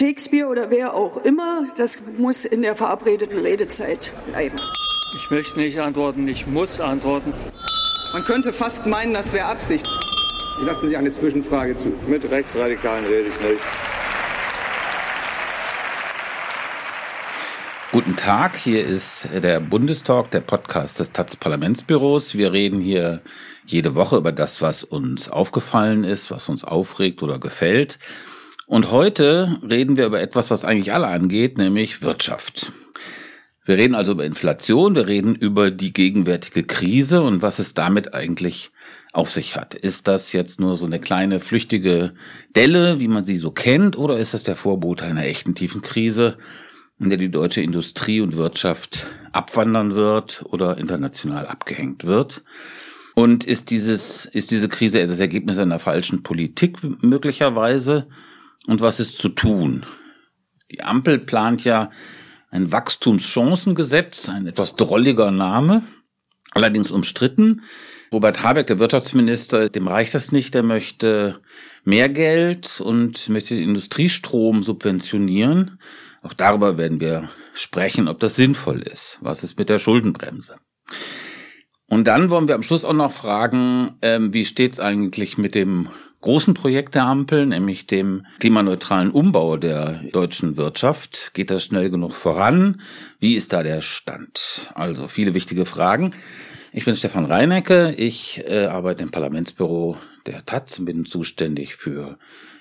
Shakespeare oder wer auch immer, das muss in der verabredeten Redezeit bleiben. Ich möchte nicht antworten, ich muss antworten. Man könnte fast meinen, das wäre Absicht. Ich lasse Sie eine Zwischenfrage zu. Mit Rechtsradikalen rede ich nicht. Guten Tag, hier ist der Bundestalk, der Podcast des Taz Parlamentsbüros. Wir reden hier jede Woche über das, was uns aufgefallen ist, was uns aufregt oder gefällt. Und heute reden wir über etwas, was eigentlich alle angeht, nämlich Wirtschaft. Wir reden also über Inflation, wir reden über die gegenwärtige Krise und was es damit eigentlich auf sich hat. Ist das jetzt nur so eine kleine flüchtige Delle, wie man sie so kennt, oder ist das der Vorbote einer echten tiefen Krise? in der die deutsche Industrie und Wirtschaft abwandern wird oder international abgehängt wird. Und ist dieses, ist diese Krise das Ergebnis einer falschen Politik möglicherweise? Und was ist zu tun? Die Ampel plant ja ein Wachstumschancengesetz, ein etwas drolliger Name, allerdings umstritten. Robert Habeck, der Wirtschaftsminister, dem reicht das nicht. Der möchte mehr Geld und möchte den Industriestrom subventionieren. Auch darüber werden wir sprechen, ob das sinnvoll ist. Was ist mit der Schuldenbremse? Und dann wollen wir am Schluss auch noch fragen, ähm, wie steht es eigentlich mit dem großen Projekt der Ampel, nämlich dem klimaneutralen Umbau der deutschen Wirtschaft. Geht das schnell genug voran? Wie ist da der Stand? Also viele wichtige Fragen. Ich bin Stefan Reinecke. Ich äh, arbeite im Parlamentsbüro der Taz und bin zuständig für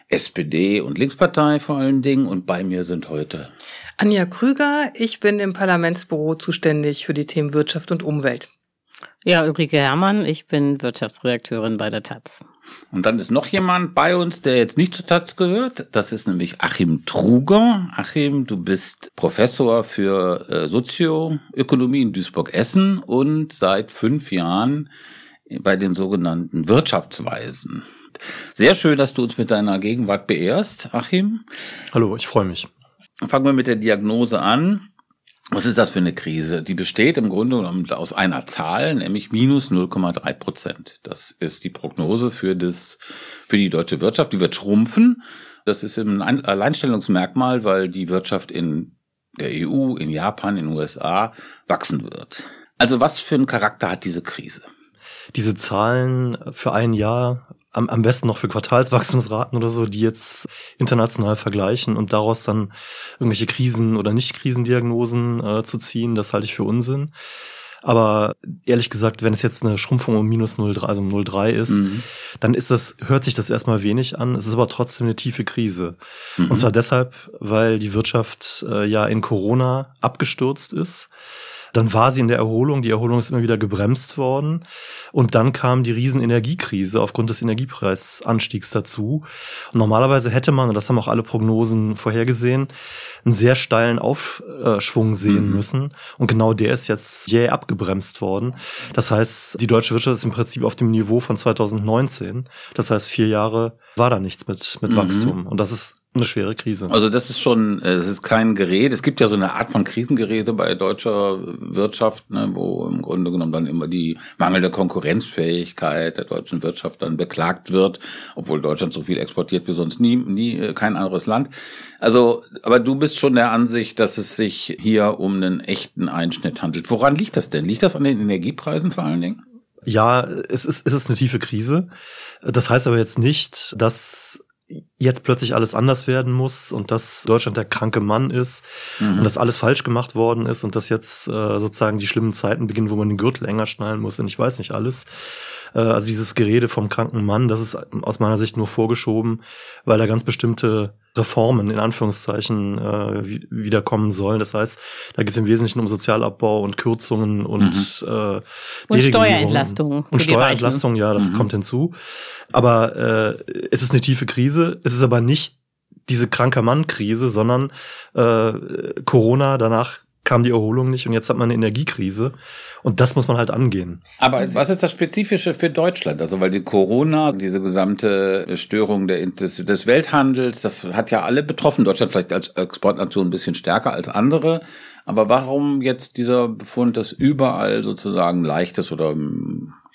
SPD und Linkspartei vor allen Dingen. Und bei mir sind heute Anja Krüger. Ich bin im Parlamentsbüro zuständig für die Themen Wirtschaft und Umwelt. Ja, Ulrike Herrmann, ich bin Wirtschaftsredakteurin bei der Taz. Und dann ist noch jemand bei uns, der jetzt nicht zur Taz gehört. Das ist nämlich Achim Truger. Achim, du bist Professor für äh, Sozioökonomie in Duisburg-Essen und seit fünf Jahren bei den sogenannten Wirtschaftsweisen. Sehr schön, dass du uns mit deiner Gegenwart beehrst, Achim. Hallo, ich freue mich. Fangen wir mit der Diagnose an. Was ist das für eine Krise? Die besteht im Grunde genommen aus einer Zahl, nämlich minus 0,3 Prozent. Das ist die Prognose für das, für die deutsche Wirtschaft. Die wird schrumpfen. Das ist ein Alleinstellungsmerkmal, weil die Wirtschaft in der EU, in Japan, in den USA wachsen wird. Also was für einen Charakter hat diese Krise? Diese Zahlen für ein Jahr am, am besten noch für Quartalswachstumsraten oder so, die jetzt international vergleichen und daraus dann irgendwelche Krisen- oder Nicht-Krisendiagnosen äh, zu ziehen, das halte ich für Unsinn. Aber ehrlich gesagt, wenn es jetzt eine Schrumpfung um minus 0,3, also um 0,3 ist, mhm. dann ist das, hört sich das erstmal wenig an. Es ist aber trotzdem eine tiefe Krise. Mhm. Und zwar deshalb, weil die Wirtschaft äh, ja in Corona abgestürzt ist dann war sie in der Erholung. Die Erholung ist immer wieder gebremst worden. Und dann kam die Riesenenergiekrise aufgrund des Energiepreisanstiegs dazu. Und normalerweise hätte man, und das haben auch alle Prognosen vorhergesehen, einen sehr steilen Aufschwung sehen mhm. müssen. Und genau der ist jetzt jäh abgebremst worden. Das heißt, die deutsche Wirtschaft ist im Prinzip auf dem Niveau von 2019. Das heißt, vier Jahre war da nichts mit, mit mhm. Wachstum. Und das ist eine schwere Krise. Also das ist schon, es ist kein Gerät. Es gibt ja so eine Art von Krisengeräte bei deutscher Wirtschaft, ne, wo im Grunde genommen dann immer die mangelnde Konkurrenzfähigkeit der deutschen Wirtschaft dann beklagt wird, obwohl Deutschland so viel exportiert wie sonst nie, nie äh, kein anderes Land. Also, aber du bist schon der Ansicht, dass es sich hier um einen echten Einschnitt handelt. Woran liegt das denn? Liegt das an den Energiepreisen vor allen Dingen? Ja, es ist, es ist eine tiefe Krise. Das heißt aber jetzt nicht, dass jetzt plötzlich alles anders werden muss und dass Deutschland der kranke Mann ist mhm. und dass alles falsch gemacht worden ist und dass jetzt äh, sozusagen die schlimmen Zeiten beginnen, wo man den Gürtel enger schnallen muss und ich weiß nicht alles. Äh, also dieses Gerede vom kranken Mann, das ist aus meiner Sicht nur vorgeschoben, weil da ganz bestimmte Reformen in Anführungszeichen äh, wiederkommen sollen. Das heißt, da geht es im Wesentlichen um Sozialabbau und Kürzungen und, mhm. äh, und Steuerentlastungen. Und Steuerentlastungen, ja, das mhm. kommt hinzu. Aber äh, es ist eine tiefe Krise. Es ist aber nicht diese kranker Mann-Krise, sondern äh, Corona danach kam die Erholung nicht und jetzt hat man eine Energiekrise und das muss man halt angehen. Aber was ist das Spezifische für Deutschland? Also weil die Corona, diese gesamte Störung der, des, des Welthandels, das hat ja alle betroffen. Deutschland vielleicht als Exportnation ein bisschen stärker als andere. Aber warum jetzt dieser Befund, dass überall sozusagen leichtes oder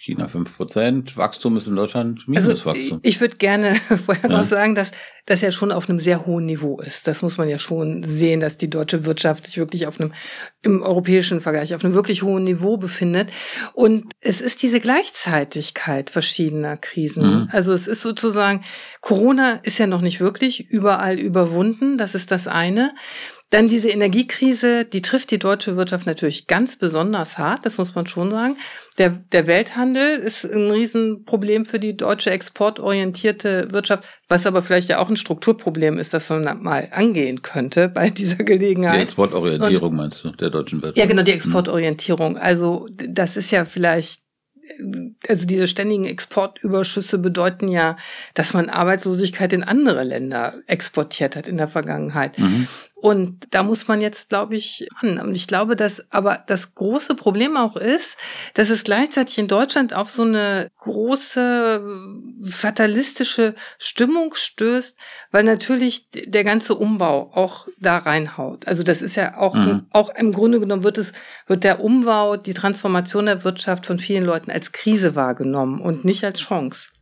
China fünf Prozent, Wachstum ist in Deutschland Also Minuswachstum. ich würde gerne vorher Ja. noch sagen, dass das ja schon auf einem sehr hohen Niveau ist. Das muss man ja schon sehen, dass die deutsche Wirtschaft sich wirklich auf einem, im europäischen Vergleich, auf einem wirklich hohen Niveau befindet. Und es ist diese Gleichzeitigkeit verschiedener Krisen. Mhm. Also es ist sozusagen, Corona ist ja noch nicht wirklich überall überwunden. Das ist das eine. Dann diese Energiekrise, die trifft die deutsche Wirtschaft natürlich ganz besonders hart, das muss man schon sagen. Der, der Welthandel ist ein Riesenproblem für die deutsche exportorientierte Wirtschaft, was aber vielleicht ja auch ein Strukturproblem ist, das man mal angehen könnte bei dieser Die Gelegenheit. Exportorientierung meinst du, der deutschen Wirtschaft? Ja, genau, die Exportorientierung. Also das ist ja vielleicht, also diese ständigen Exportüberschüsse bedeuten ja, dass man Arbeitslosigkeit in andere Länder exportiert hat in der Vergangenheit. Mhm. Und da muss man jetzt, glaube ich, an. Und ich glaube, dass aber das große Problem auch ist, dass es gleichzeitig in Deutschland auf so eine große fatalistische Stimmung stößt, weil natürlich der ganze Umbau auch da reinhaut. Also das ist ja auch, Mhm. auch im Grunde genommen wird es, wird der Umbau, die Transformation der Wirtschaft von vielen Leuten als Krise wahrgenommen und nicht als Chance.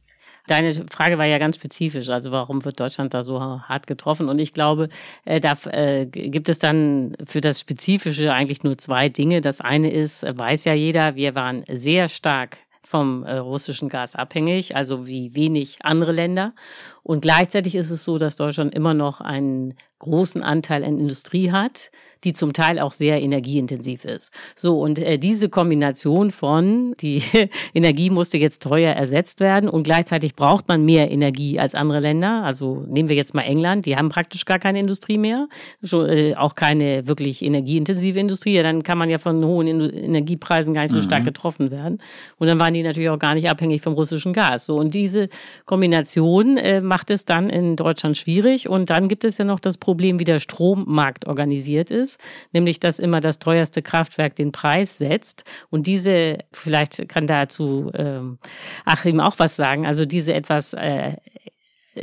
Deine Frage war ja ganz spezifisch. Also warum wird Deutschland da so hart getroffen? Und ich glaube, äh, da äh, gibt es dann für das Spezifische eigentlich nur zwei Dinge. Das eine ist, äh, weiß ja jeder, wir waren sehr stark vom russischen Gas abhängig, also wie wenig andere Länder. Und gleichzeitig ist es so, dass Deutschland immer noch einen großen Anteil an Industrie hat, die zum Teil auch sehr energieintensiv ist. So, und äh, diese Kombination von, die Energie musste jetzt teuer ersetzt werden und gleichzeitig braucht man mehr Energie als andere Länder. Also nehmen wir jetzt mal England, die haben praktisch gar keine Industrie mehr, schon, äh, auch keine wirklich energieintensive Industrie. Ja, dann kann man ja von hohen Indu- Energiepreisen gar nicht so stark getroffen werden. Und dann waren die natürlich auch gar nicht abhängig vom russischen Gas. So, und diese Kombination äh, macht es dann in Deutschland schwierig. Und dann gibt es ja noch das Problem, wie der Strommarkt organisiert ist, nämlich dass immer das teuerste Kraftwerk den Preis setzt. Und diese, vielleicht kann dazu ähm, Achim auch was sagen, also diese etwas äh,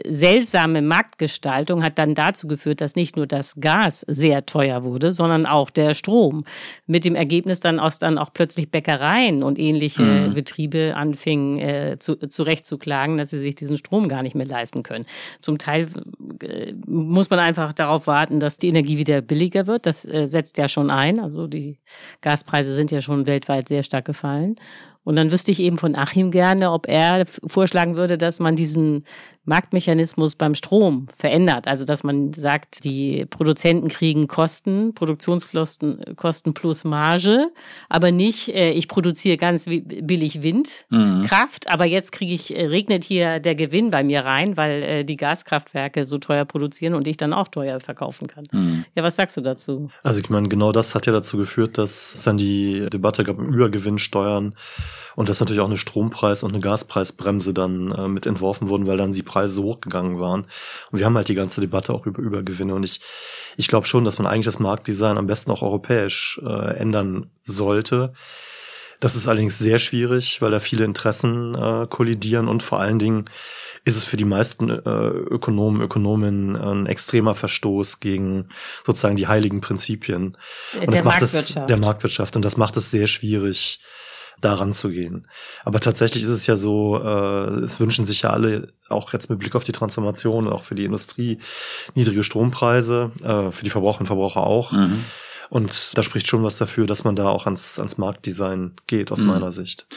seltsame Marktgestaltung hat dann dazu geführt, dass nicht nur das Gas sehr teuer wurde, sondern auch der Strom. Mit dem Ergebnis dann aus dann auch plötzlich Bäckereien und ähnliche Mhm. Betriebe anfingen äh, zu, zurechtzuklagen, dass sie sich diesen Strom gar nicht mehr leisten können. Zum Teil äh, muss man einfach darauf warten, dass die Energie wieder billiger wird. Das äh, setzt ja schon ein. Also die Gaspreise sind ja schon weltweit sehr stark gefallen. Und dann wüsste ich eben von Achim gerne, ob er vorschlagen würde, dass man diesen Marktmechanismus beim Strom verändert. Also dass man sagt, die Produzenten kriegen Kosten, Produktionskosten Kosten plus Marge, aber nicht, äh, ich produziere ganz billig Windkraft, aber jetzt kriege ich, äh, regnet hier der Gewinn bei mir rein, weil äh, die Gaskraftwerke so teuer produzieren und ich dann auch teuer verkaufen kann. Mhm. Ja, was sagst du dazu? Also ich meine, genau das hat ja dazu geführt, dass es dann die Debatte gab um Übergewinnsteuern und dass natürlich auch eine Strompreis- und eine Gaspreisbremse dann äh, mit entworfen wurden, weil dann die Preise so hochgegangen waren. Und wir haben halt die ganze Debatte auch über Übergewinne. Und ich, ich glaube schon, dass man eigentlich das Marktdesign am besten auch europäisch äh, ändern sollte. Das ist allerdings sehr schwierig, weil da viele Interessen äh, kollidieren und vor allen Dingen ist es für die meisten äh, Ökonomen, Ökonominnen ein extremer Verstoß gegen sozusagen die heiligen Prinzipien. Und der das macht es der Marktwirtschaft und das macht es sehr schwierig, daran zu gehen. Aber tatsächlich ist es ja so, äh, es wünschen sich ja alle, auch jetzt mit Blick auf die Transformation, auch für die Industrie, niedrige Strompreise, äh, für die Verbraucherinnen und Verbraucher auch. Mhm. Und da spricht schon was dafür, dass man da auch ans, ans Marktdesign geht, aus Mhm. meiner Sicht.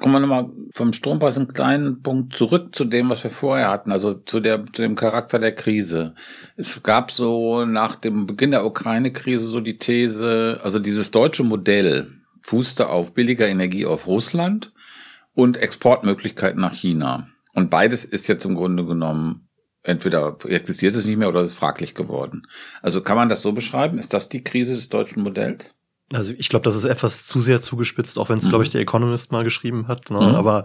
Kommen wir nochmal vom Strompreis einen kleinen Punkt zurück zu dem, was wir vorher hatten, also zu der, zu dem Charakter der Krise. Es gab so nach dem Beginn der Ukraine-Krise so die These, also dieses deutsche Modell fußte auf billiger Energie auf Russland und Exportmöglichkeiten nach China. Und beides ist jetzt im Grunde genommen entweder existiert es nicht mehr oder es ist fraglich geworden. Also kann man das so beschreiben? Ist das die Krise des deutschen Modells? Also ich glaube, das ist etwas zu sehr zugespitzt, auch wenn es, Mhm. glaube ich, der Economist mal geschrieben hat. Ne? Mhm. Aber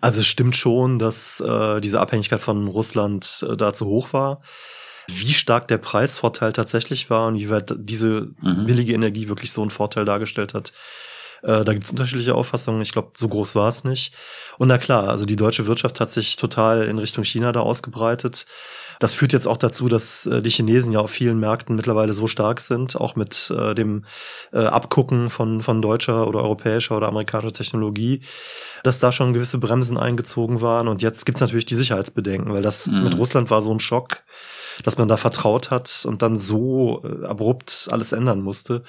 also es stimmt schon, dass äh, diese Abhängigkeit von Russland äh, da zu hoch war. Wie stark der Preisvorteil tatsächlich war und wie weit diese Mhm. billige Energie wirklich so einen Vorteil dargestellt hat, Äh, da gibt es unterschiedliche Auffassungen. Ich glaube, so groß war es nicht. Und na klar, also die deutsche Wirtschaft hat sich total in Richtung China da ausgebreitet. Das führt jetzt auch dazu, dass äh, die Chinesen ja auf vielen Märkten mittlerweile so stark sind, auch mit äh, dem äh, Abgucken von, von deutscher oder europäischer oder amerikanischer Technologie, dass da schon gewisse Bremsen eingezogen waren. Und jetzt gibt's natürlich die Sicherheitsbedenken, weil das mhm. mit Russland war so ein Schock dass man da vertraut hat und dann so äh, abrupt alles ändern musste,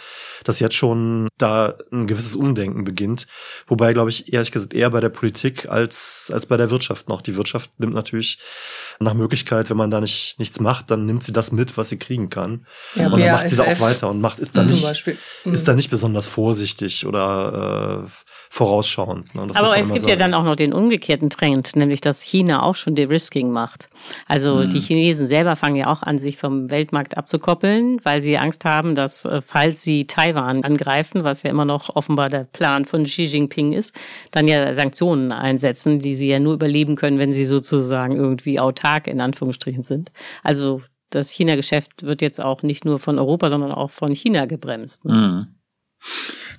dass jetzt schon da ein gewisses Umdenken beginnt. Wobei, glaube ich, ehrlich gesagt eher bei der Politik als, als bei der Wirtschaft noch. Die Wirtschaft nimmt natürlich nach Möglichkeit, wenn man da nicht nichts macht, dann nimmt sie das mit, was sie kriegen kann. Ja, und dann macht sie da auch weiter und macht ist da nicht Beispiel. ist da nicht besonders vorsichtig oder äh, vorausschauend. Ne? Aber es gibt sagen. ja dann auch noch den umgekehrten Trend, nämlich dass China auch schon De-Risking macht. Also hm. die Chinesen selber fangen ja auch an, sich vom Weltmarkt abzukoppeln, weil sie Angst haben, dass äh, falls sie Taiwan angreifen, was ja immer noch offenbar der Plan von Xi Jinping ist, dann ja Sanktionen einsetzen, die sie ja nur überleben können, wenn sie sozusagen irgendwie autark in Anführungsstrichen sind. Also das China-Geschäft wird jetzt auch nicht nur von Europa, sondern auch von China gebremst. Ne? Mhm.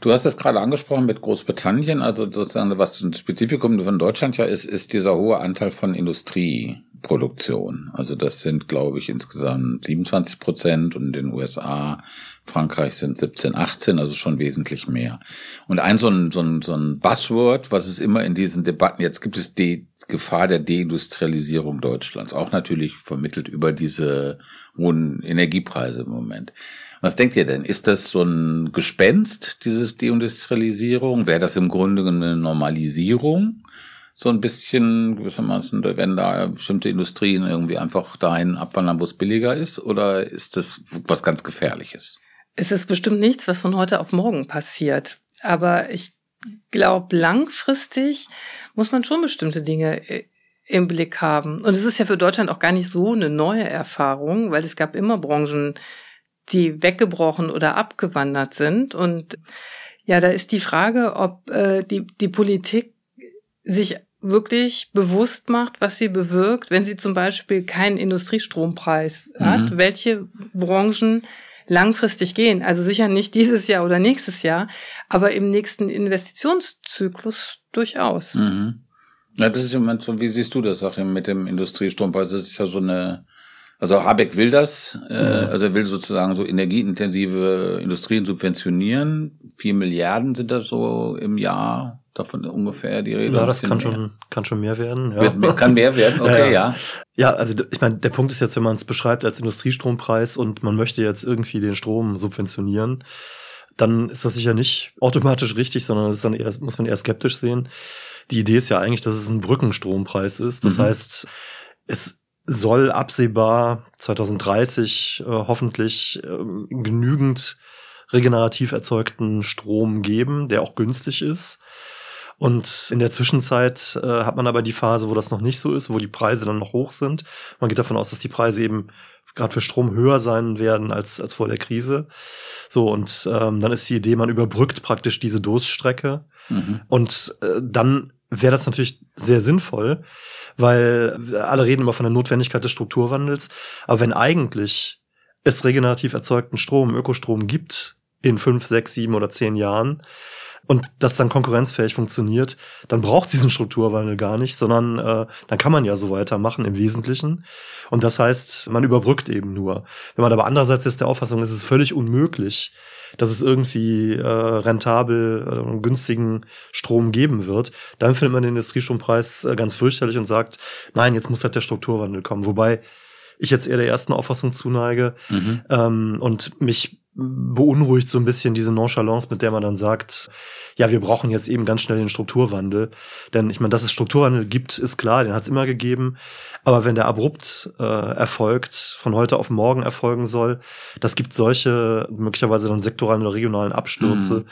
Du hast es gerade angesprochen mit Großbritannien, also sozusagen was ein Spezifikum von Deutschland ja ist, ist dieser hohe Anteil von Industrieproduktion. Also das sind, glaube ich, insgesamt 27 Prozent und in den USA, Frankreich sind 17, 18, also schon wesentlich mehr. Und ein so ein, so ein, so ein Buzzword, was es immer in diesen Debatten, jetzt gibt es die Gefahr der Deindustrialisierung Deutschlands, auch natürlich vermittelt über diese hohen Energiepreise im Moment. Was denkt ihr denn? Ist das so ein Gespenst, dieses Deindustrialisierung? Wäre das im Grunde eine Normalisierung? So ein bisschen gewissermaßen, wenn da bestimmte Industrien irgendwie einfach dahin abwandern, wo es billiger ist? Oder ist das was ganz Gefährliches? Es ist bestimmt nichts, was von heute auf morgen passiert. Aber ich glaube, langfristig muss man schon bestimmte Dinge äh, im Blick haben. Und es ist ja für Deutschland auch gar nicht so eine neue Erfahrung, weil es gab immer Branchen, die weggebrochen oder abgewandert sind. Und ja, da ist die Frage, ob äh, die, die Politik sich wirklich bewusst macht, was sie bewirkt, wenn sie zum Beispiel keinen Industriestrompreis mhm. hat, welche Branchen langfristig gehen. Also sicher nicht dieses Jahr oder nächstes Jahr, aber im nächsten Investitionszyklus durchaus. Mhm. Ja, das ist im Moment so, wie siehst du das, Achim, mit dem Industriestrompreis? Das ist ja so eine also Habeck will das, äh, ja. also er will sozusagen so energieintensive Industrien subventionieren. Vier Milliarden sind das so im Jahr, davon ungefähr die Rede. Ja, das kann schon, kann schon mehr werden. Ja. Wird, kann mehr werden, okay, ja. Ja, ja also ich meine, der Punkt ist jetzt, wenn man es beschreibt als Industriestrompreis und man möchte jetzt irgendwie den Strom subventionieren, dann ist das sicher nicht automatisch richtig, sondern das ist dann eher, muss man eher skeptisch sehen. Die Idee ist ja eigentlich, dass es ein Brückenstrompreis ist. Das mhm. heißt, es soll absehbar 2030 äh, hoffentlich äh, genügend regenerativ erzeugten Strom geben, der auch günstig ist. Und in der Zwischenzeit äh, hat man aber die Phase, wo das noch nicht so ist, wo die Preise dann noch hoch sind. Man geht davon aus, dass die Preise eben gerade für Strom höher sein werden als, als vor der Krise. So, und ähm, dann ist die Idee, man überbrückt praktisch diese Durststrecke. Mhm. Und äh, dann wäre das natürlich sehr sinnvoll, weil alle reden immer von der Notwendigkeit des Strukturwandels. Aber wenn eigentlich es regenerativ erzeugten Strom, Ökostrom gibt in fünf, sechs, sieben oder zehn Jahren und das dann konkurrenzfähig funktioniert, dann braucht es diesen Strukturwandel gar nicht, sondern äh, dann kann man ja so weitermachen im Wesentlichen. Und das heißt, man überbrückt eben nur. Wenn man aber andererseits jetzt der Auffassung ist, es ist völlig unmöglich, dass es irgendwie äh, rentabel äh, und günstigen Strom geben wird, dann findet man den Industriestrompreis äh, ganz fürchterlich und sagt, nein, jetzt muss halt der Strukturwandel kommen. Wobei ich jetzt eher der ersten Auffassung zuneige mhm. ähm, und mich beunruhigt so ein bisschen diese Nonchalance, mit der man dann sagt, ja, wir brauchen jetzt eben ganz schnell den Strukturwandel. Denn ich meine, dass es Strukturwandel gibt, ist klar, den hat es immer gegeben. Aber wenn der abrupt äh, erfolgt, von heute auf morgen erfolgen soll, das gibt solche möglicherweise dann sektoralen oder regionalen Abstürze, mhm.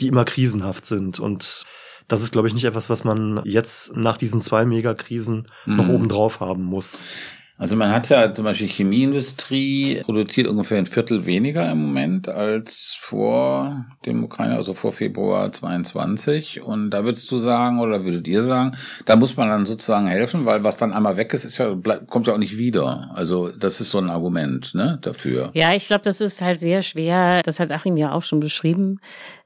die immer krisenhaft sind. Und das ist, glaube ich, nicht etwas, was man jetzt nach diesen zwei Megakrisen mhm. noch oben drauf haben muss. Also man hat ja zum Beispiel Chemieindustrie produziert ungefähr ein Viertel weniger im Moment als vor dem Ukraine, also vor Februar 22. Und da würdest du sagen, oder würdet ihr sagen, da muss man dann sozusagen helfen, weil was dann einmal weg ist, ist ja, kommt ja auch nicht wieder. Also das ist so ein Argument, ne, dafür. Ja, ich glaube, das ist halt sehr schwer. Das hat Achim ja auch schon beschrieben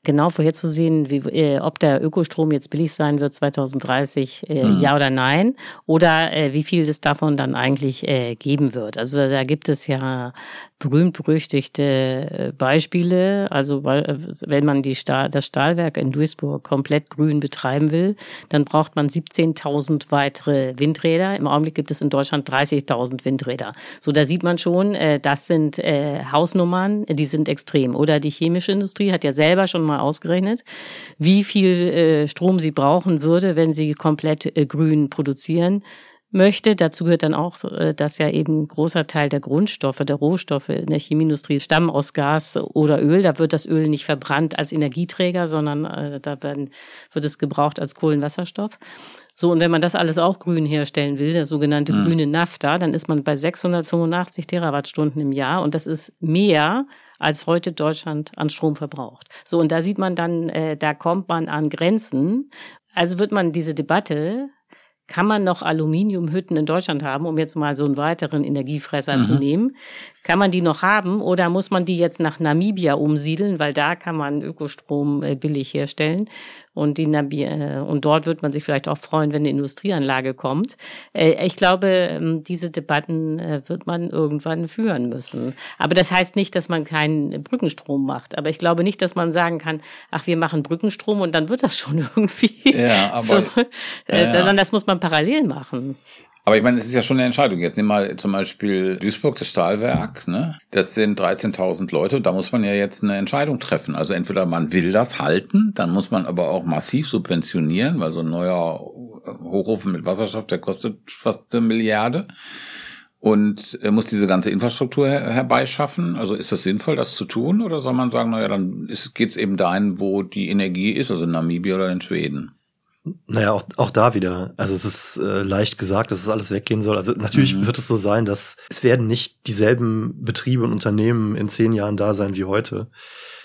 genau vorherzusehen, wie, äh, ob der Ökostrom jetzt billig sein wird 2030, äh, mhm. ja oder nein, oder äh, wie viel es davon dann eigentlich äh, geben wird. Also da gibt es ja berühmt-berüchtigte äh, Beispiele. Also äh, wenn man die Stahl, das Stahlwerk in Duisburg komplett grün betreiben will, dann braucht man 17.000 weitere Windräder. Im Augenblick gibt es in Deutschland 30.000 Windräder. So, da sieht man schon, äh, das sind Hausnummern, die sind extrem. Oder die chemische Industrie hat ja selber schon mal ausgerechnet, wie viel Strom sie brauchen würde, wenn sie komplett grün produzieren möchte. Dazu gehört dann auch, äh, dass ja eben ein großer Teil der Grundstoffe, der Rohstoffe in der Chemieindustrie stammen aus Gas oder Öl. Da wird das Öl nicht verbrannt als Energieträger, sondern äh, da werden, wird es gebraucht als Kohlenwasserstoff. So, und wenn man das alles auch grün herstellen will, der sogenannte mhm. grüne Nafta, dann ist man bei 685 Terawattstunden im Jahr und das ist mehr als heute Deutschland an Strom verbraucht. So, und da sieht man dann, äh, da kommt man an Grenzen. Also wird man diese Debatte kann man noch Aluminiumhütten in Deutschland haben, um jetzt mal so einen weiteren Energiefresser mhm. zu nehmen? Kann man die noch haben oder muss man die jetzt nach Namibia umsiedeln, weil da kann man Ökostrom äh, billig herstellen und die Nabi äh, und dort wird man sich vielleicht auch freuen, wenn eine Industrieanlage kommt. Äh, ich glaube, ähm, diese Debatten wird man irgendwann führen müssen. Aber das heißt nicht, dass man keinen Brückenstrom macht. Aber ich glaube nicht, dass man sagen kann, ach, wir machen Brückenstrom und dann wird das schon irgendwie. Ja, aber so, ja. sondern das muss man parallel machen. Aber ich meine, es ist ja schon eine Entscheidung. Jetzt nimm mal zum Beispiel Duisburg, das Stahlwerk. Ne? Das sind 13.000 Leute. Da muss man ja jetzt eine Entscheidung treffen. Also entweder man will das halten, dann muss man aber auch massiv subventionieren, weil so ein neuer Hochofen mit Wasserstoff, der kostet fast eine Milliarde. Und er muss diese ganze Infrastruktur her herbeischaffen. Also ist das sinnvoll, das zu tun? Oder soll man sagen, naja, dann geht es eben dahin, wo die Energie ist, also in Namibia oder in Schweden? Naja, auch, auch da wieder. Also es ist äh, leicht gesagt, dass es alles weggehen soll. Also natürlich mhm. wird es so sein, dass es werden nicht dieselben Betriebe und Unternehmen in zehn Jahren da sein wie heute.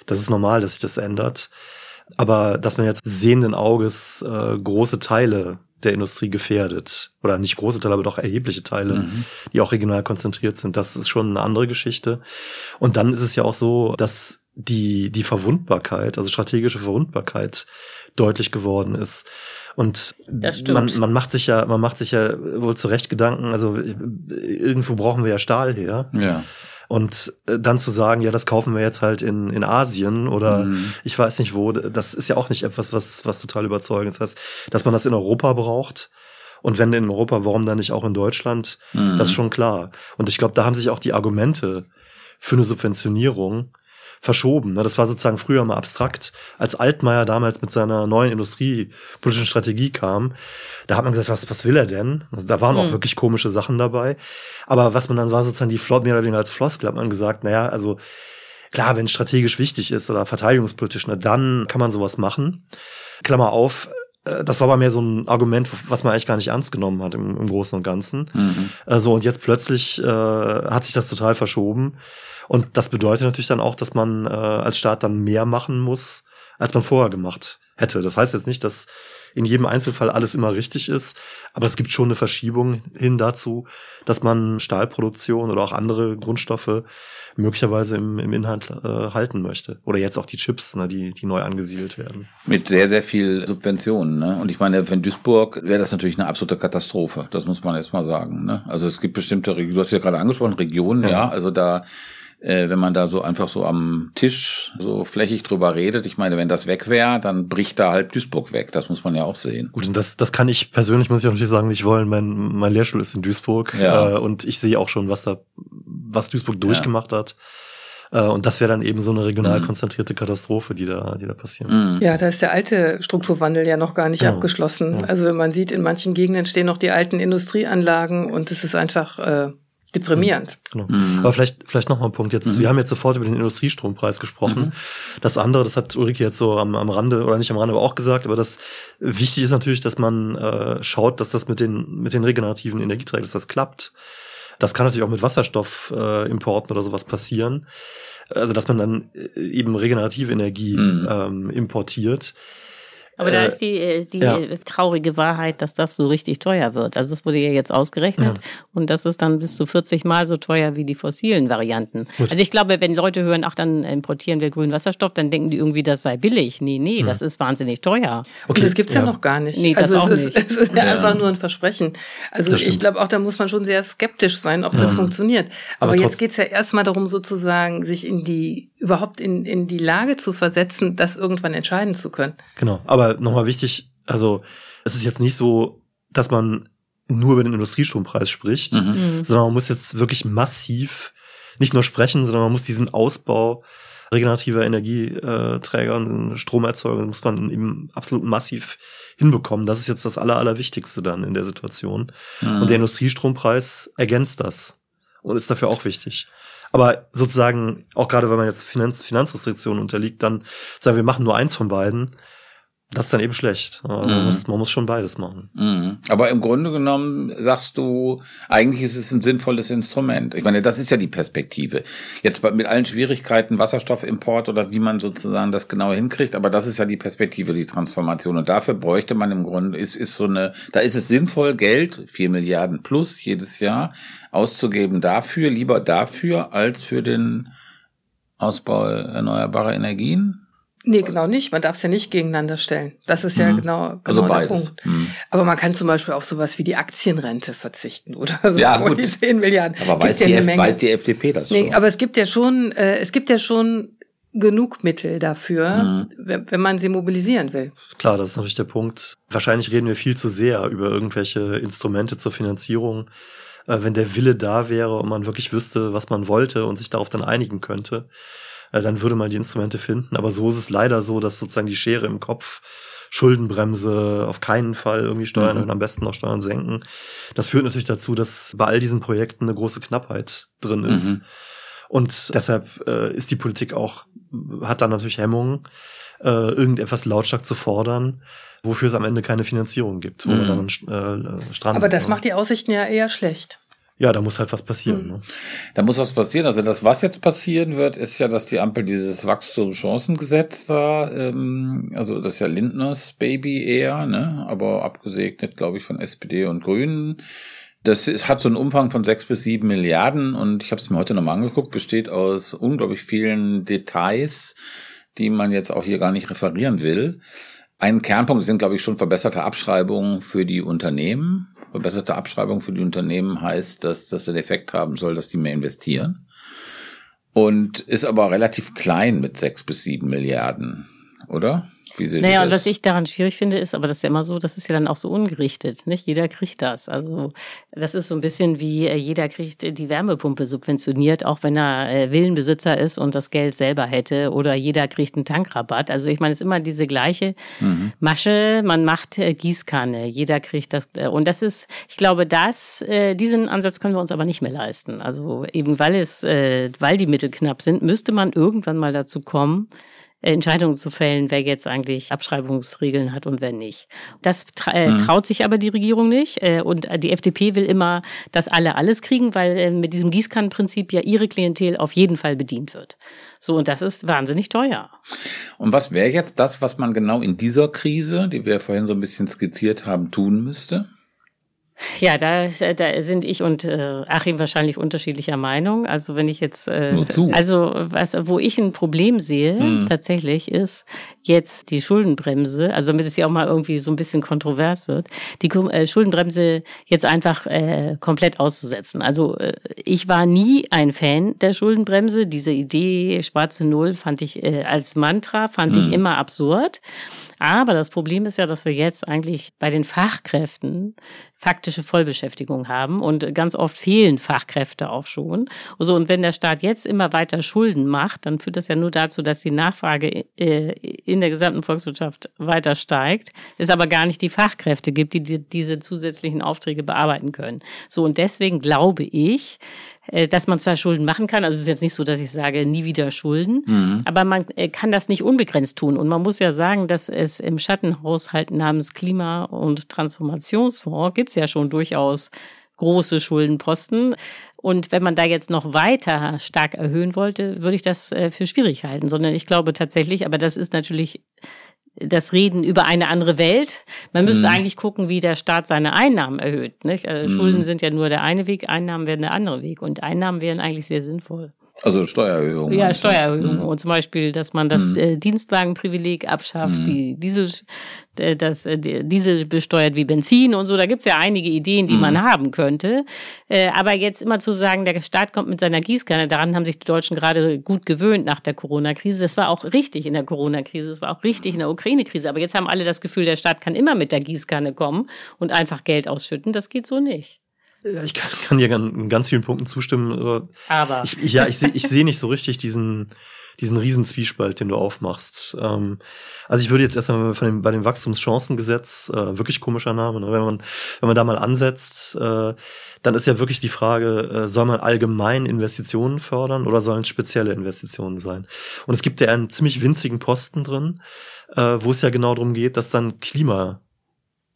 Das ist normal, dass sich das ändert. Aber dass man jetzt sehenden Auges äh, große Teile der Industrie gefährdet, oder nicht große Teile, aber doch erhebliche Teile, mhm. die auch regional konzentriert sind, das ist schon eine andere Geschichte. Und dann ist es ja auch so, dass die, die Verwundbarkeit, also strategische Verwundbarkeit deutlich geworden ist. Und man, man macht sich ja, man macht sich ja wohl zu Recht Gedanken, also irgendwo brauchen wir ja Stahl her. Ja. Und äh, dann zu sagen, ja, das kaufen wir jetzt halt in, in Asien oder mhm. ich weiß nicht wo, das ist ja auch nicht etwas, was, was total überzeugend ist. Das heißt, dass man das in Europa braucht. Und wenn in Europa, warum dann nicht auch in Deutschland? Mhm. Das ist schon klar. Und ich glaube, da haben sich auch die Argumente für eine Subventionierung verschoben. Ne? Das war sozusagen früher mal abstrakt. Als Altmaier damals mit seiner neuen industriepolitischen Strategie kam, da hat man gesagt, was, was will er denn? Also da waren mhm. auch wirklich komische Sachen dabei. Aber was man dann war sozusagen die Flot mehr oder weniger als Floskel, hat man gesagt, naja, also klar, wenn es strategisch wichtig ist oder verteidigungspolitisch, ne, dann kann man sowas machen. Klammer auf, äh, das war aber mehr so ein Argument, was man eigentlich gar nicht ernst genommen hat im, im Großen und Ganzen. Mhm. Äh, so, und jetzt plötzlich äh, hat sich das total verschoben. Und das bedeutet natürlich dann auch, dass man äh, als Staat dann mehr machen muss, als man vorher gemacht hätte. Das heißt jetzt nicht, dass in jedem Einzelfall alles immer richtig ist, aber es gibt schon eine Verschiebung hin dazu, dass man Stahlproduktion oder auch andere Grundstoffe möglicherweise im, im Inhalt äh, halten möchte. Oder jetzt auch die Chips, ne, die, die neu angesiedelt werden. Mit sehr, sehr viel Subventionen. Ne? Und ich meine, für Duisburg wäre das natürlich eine absolute Katastrophe. Das muss man jetzt mal sagen. Ne? Also es gibt bestimmte Regionen, du hast ja gerade angesprochen, Regionen, ja, ja also da äh, wenn man da so einfach so am Tisch so flächig drüber redet. Ich meine, wenn das weg wäre, dann bricht da halb Duisburg weg. Das muss man ja auch sehen. Gut, und das, das kann ich persönlich, muss ich auch natürlich sagen, nicht wollen. Mein, mein Lehrstuhl ist in Duisburg ja. äh, und ich sehe auch schon, was da, was Duisburg durchgemacht ja. hat. Äh, und das wäre dann eben so eine regional mhm. konzentrierte Katastrophe, die da, die da passieren. Mhm. Ja, da ist der alte Strukturwandel ja noch gar nicht genau. abgeschlossen. Ja. Also man sieht, in manchen Gegenden stehen noch die alten Industrieanlagen und es ist einfach äh, deprimierend. Genau. Mhm. Aber vielleicht, vielleicht noch mal ein Punkt. Jetzt, mhm. wir haben jetzt sofort über den Industriestrompreis gesprochen. Mhm. Das andere, das hat Ulrike jetzt so am, am Rande oder nicht am Rande, aber auch gesagt. Aber das wichtig ist natürlich, dass man äh, schaut, dass das mit den mit den regenerativen Energieträgern, dass das klappt. Das kann natürlich auch mit Wasserstoffimporten äh, oder sowas passieren. Also dass man dann äh, eben regenerative Energie mhm. ähm, importiert. Aber da ist die, äh, die ja. traurige Wahrheit, dass das so richtig teuer wird. Also es wurde ja jetzt ausgerechnet ja. und das ist dann bis zu 40 Mal so teuer wie die fossilen Varianten. Gut. Also ich glaube, wenn Leute hören, ach, dann importieren wir grünen Wasserstoff, dann denken die irgendwie, das sei billig. Nee, nee, hm. das ist wahnsinnig teuer. Okay. Und das gibt's ja. ja noch gar nicht. Nee, das also auch es nicht. Ist, es ist ja einfach nur ein Versprechen. Also ich glaube auch, da muss man schon sehr skeptisch sein, ob das funktioniert. Aber, Aber jetzt geht's ja erstmal darum, sozusagen, sich in die, überhaupt in, in die Lage zu versetzen, das irgendwann entscheiden zu können. Genau. Aber nochmal wichtig, also es ist jetzt nicht so, dass man nur über den Industriestrompreis spricht, mhm. mhm. sondern man muss jetzt wirklich massiv nicht nur sprechen, sondern man muss diesen Ausbau regenerativer Energieträger und Stromerzeuger muss man eben absolut massiv hinbekommen. Das ist jetzt das Aller, Allerwichtigste dann in der Situation. Mhm. Und der Industriestrompreis ergänzt das und ist dafür auch wichtig. Aber sozusagen, auch gerade wenn man jetzt Finanz Finanzrestriktionen unterliegt, dann sagen wir machen nur eins von beiden, das ist dann eben schlecht. Mhm. Man, muss, man muss schon beides machen. Mhm. Aber im Grunde genommen sagst du, eigentlich ist es ein sinnvolles Instrument. Ich meine, das ist ja die Perspektive. Jetzt mit allen Schwierigkeiten, Wasserstoffimport oder wie man sozusagen das genau hinkriegt, aber das ist ja die Perspektive, die Transformation. Und dafür bräuchte man im Grunde, ist, ist so eine, da ist es sinnvoll, Geld, vier Milliarden plus jedes Jahr, auszugeben dafür, lieber dafür, als für den Ausbau erneuerbarer Energien. Nee, genau nicht. Man darf es ja nicht gegeneinander stellen. Das ist ja mhm. genau, genau also der Punkt. Mhm. Aber man kann zum Beispiel auf sowas wie die Aktienrente verzichten oder so. Ja, gut. Die 10 Milliarden. Aber weiß, ja die F weiß die FDP das nee, aber es gibt ja schon, äh, es gibt ja schon genug Mittel dafür, mhm. wenn, wenn man sie mobilisieren will. Klar, das ist natürlich der Punkt. Wahrscheinlich reden wir viel zu sehr über irgendwelche Instrumente zur Finanzierung. Äh, wenn der Wille da wäre und man wirklich wüsste, was man wollte und sich darauf dann einigen könnte, äh, dann würde man die Instrumente finden. Aber so ist es leider so, dass sozusagen die Schere im Kopf Schuldenbremse auf keinen Fall irgendwie steuern mhm. und am besten noch Steuern senken. Das führt natürlich dazu, dass bei all diesen Projekten eine große Knappheit drin ist. Mhm. Und deshalb äh, ist die Politik auch, hat dann natürlich Hemmungen, äh, irgendetwas lautstark zu fordern, wofür es am Ende keine Finanzierung gibt, wo mhm. man dann äh, strandet. Aber das macht die Aussichten ja eher schlecht ja, da muss halt was passieren. Mhm. Ne? Da muss was passieren. Also das, was jetzt passieren wird, ist ja, dass die Ampel dieses Wachstumschancengesetz da, ähm, also das ist ja Lindners Baby eher, ne, aber abgesegnet, glaube ich, von SPD und Grünen. Das ist, hat so einen Umfang von sechs bis sieben Milliarden und ich habe es mir heute nochmal angeguckt, besteht aus unglaublich vielen Details, die man jetzt auch hier gar nicht referieren will. Ein Kernpunkt sind, glaube ich, schon verbesserte Abschreibungen für die Unternehmen Verbesserte Abschreibung für die Unternehmen heißt, dass das den Effekt haben soll, dass die mehr investieren. Und ist aber relativ klein mit sechs bis sieben Milliarden, oder? Wie sehen naja, und was ich daran schwierig finde, ist, aber das ist ja immer so, das ist ja dann auch so ungerichtet. Nicht jeder kriegt das. Also das ist so ein bisschen wie äh, jeder kriegt die Wärmepumpe subventioniert, auch wenn er äh, Villenbesitzer ist und das Geld selber hätte. Oder jeder kriegt einen Tankrabatt. Also ich meine, es ist immer diese gleiche mhm. Masche. Man macht äh, Gießkanne. Jeder kriegt das. Und das ist, ich glaube, das, diesen Ansatz können wir uns aber nicht mehr leisten. Also eben weil es, weil die Mittel knapp sind, müsste man irgendwann mal dazu kommen, Entscheidungen zu fällen, wer jetzt eigentlich Abschreibungsregeln hat und wer nicht. Das tra äh, mhm. traut sich aber die Regierung nicht. Äh, und die FDP will immer, dass alle alles kriegen, weil äh, mit diesem Gießkannenprinzip ja ihre Klientel auf jeden Fall bedient wird. So, und das ist wahnsinnig teuer. Und was wäre jetzt das, was man genau in dieser Krise, die wir vorhin so ein bisschen skizziert haben, tun müsste? Ja, da, da sind ich und äh, Achim wahrscheinlich unterschiedlicher Meinung. Also wenn ich jetzt, äh, also was, wo ich ein Problem sehe hm. tatsächlich ist jetzt die Schuldenbremse. Also damit es ja auch mal irgendwie so ein bisschen kontrovers wird, die äh, Schuldenbremse jetzt einfach äh, komplett auszusetzen. Also äh, ich war nie ein Fan der Schuldenbremse. Diese Idee schwarze Null fand ich äh, als Mantra fand hm. ich immer absurd. Aber das Problem ist ja, dass wir jetzt eigentlich bei den Fachkräften faktische Vollbeschäftigung haben und ganz oft fehlen Fachkräfte auch schon. So, und wenn der Staat jetzt immer weiter Schulden macht, dann führt das ja nur dazu, dass die Nachfrage äh, in der gesamten Volkswirtschaft weiter steigt, es aber gar nicht die Fachkräfte gibt, die diese zusätzlichen Aufträge bearbeiten können. So, und deswegen glaube ich, dass man zwar Schulden machen kann, also es ist jetzt nicht so, dass ich sage, nie wieder Schulden, mhm. aber man äh, kann das nicht unbegrenzt tun. Und man muss ja sagen, dass es im Schattenhaushalt namens Klima- und Transformationsfonds gibt es ja schon durchaus große Schuldenposten. Und wenn man da jetzt noch weiter stark erhöhen wollte, würde ich das äh, für schwierig halten, sondern ich glaube tatsächlich, aber das ist natürlich das Reden über eine andere Welt. Man müsste mhm. eigentlich gucken, wie der Staat seine Einnahmen erhöht. Nicht? Also mhm. Schulden sind ja nur der eine Weg, Einnahmen werden der andere Weg. Und Einnahmen wären eigentlich sehr sinnvoll. Also Steuererhöhung. Ja, Steuererhöhung. Mhm. Und zum Beispiel, dass man das mhm. äh, Dienstwagenprivileg abschafft, mhm. die Diesel, äh, das äh, Diesel besteuert wie Benzin und so. Da gibt's ja einige Ideen, die man mhm. haben könnte. Äh, aber jetzt immer zu sagen, der Staat kommt mit seiner Gießkanne, daran haben sich die Deutschen gerade gut gewöhnt nach der Corona-Krise. Das war auch richtig in der Corona-Krise, das war auch richtig in der Ukraine-Krise. Aber jetzt haben alle das Gefühl, der Staat kann immer mit der Gießkanne kommen und einfach Geld ausschütten. Das geht so nicht. Ich kann, kann dir in ganz vielen Punkten zustimmen. Aber. Ich, ich, ja, ich sehe ich seh nicht so richtig diesen, diesen riesen Zwiespalt, den du aufmachst. Ähm, also ich würde jetzt erstmal von dem, bei dem Wachstumschancengesetz, äh, wirklich komischer Name, ne? wenn man, wenn man da mal ansetzt, äh, dann ist ja wirklich die Frage, äh, soll man allgemein Investitionen fördern oder sollen es spezielle Investitionen sein? Und es gibt ja einen ziemlich winzigen Posten drin, äh, wo es ja genau darum geht, dass dann Klima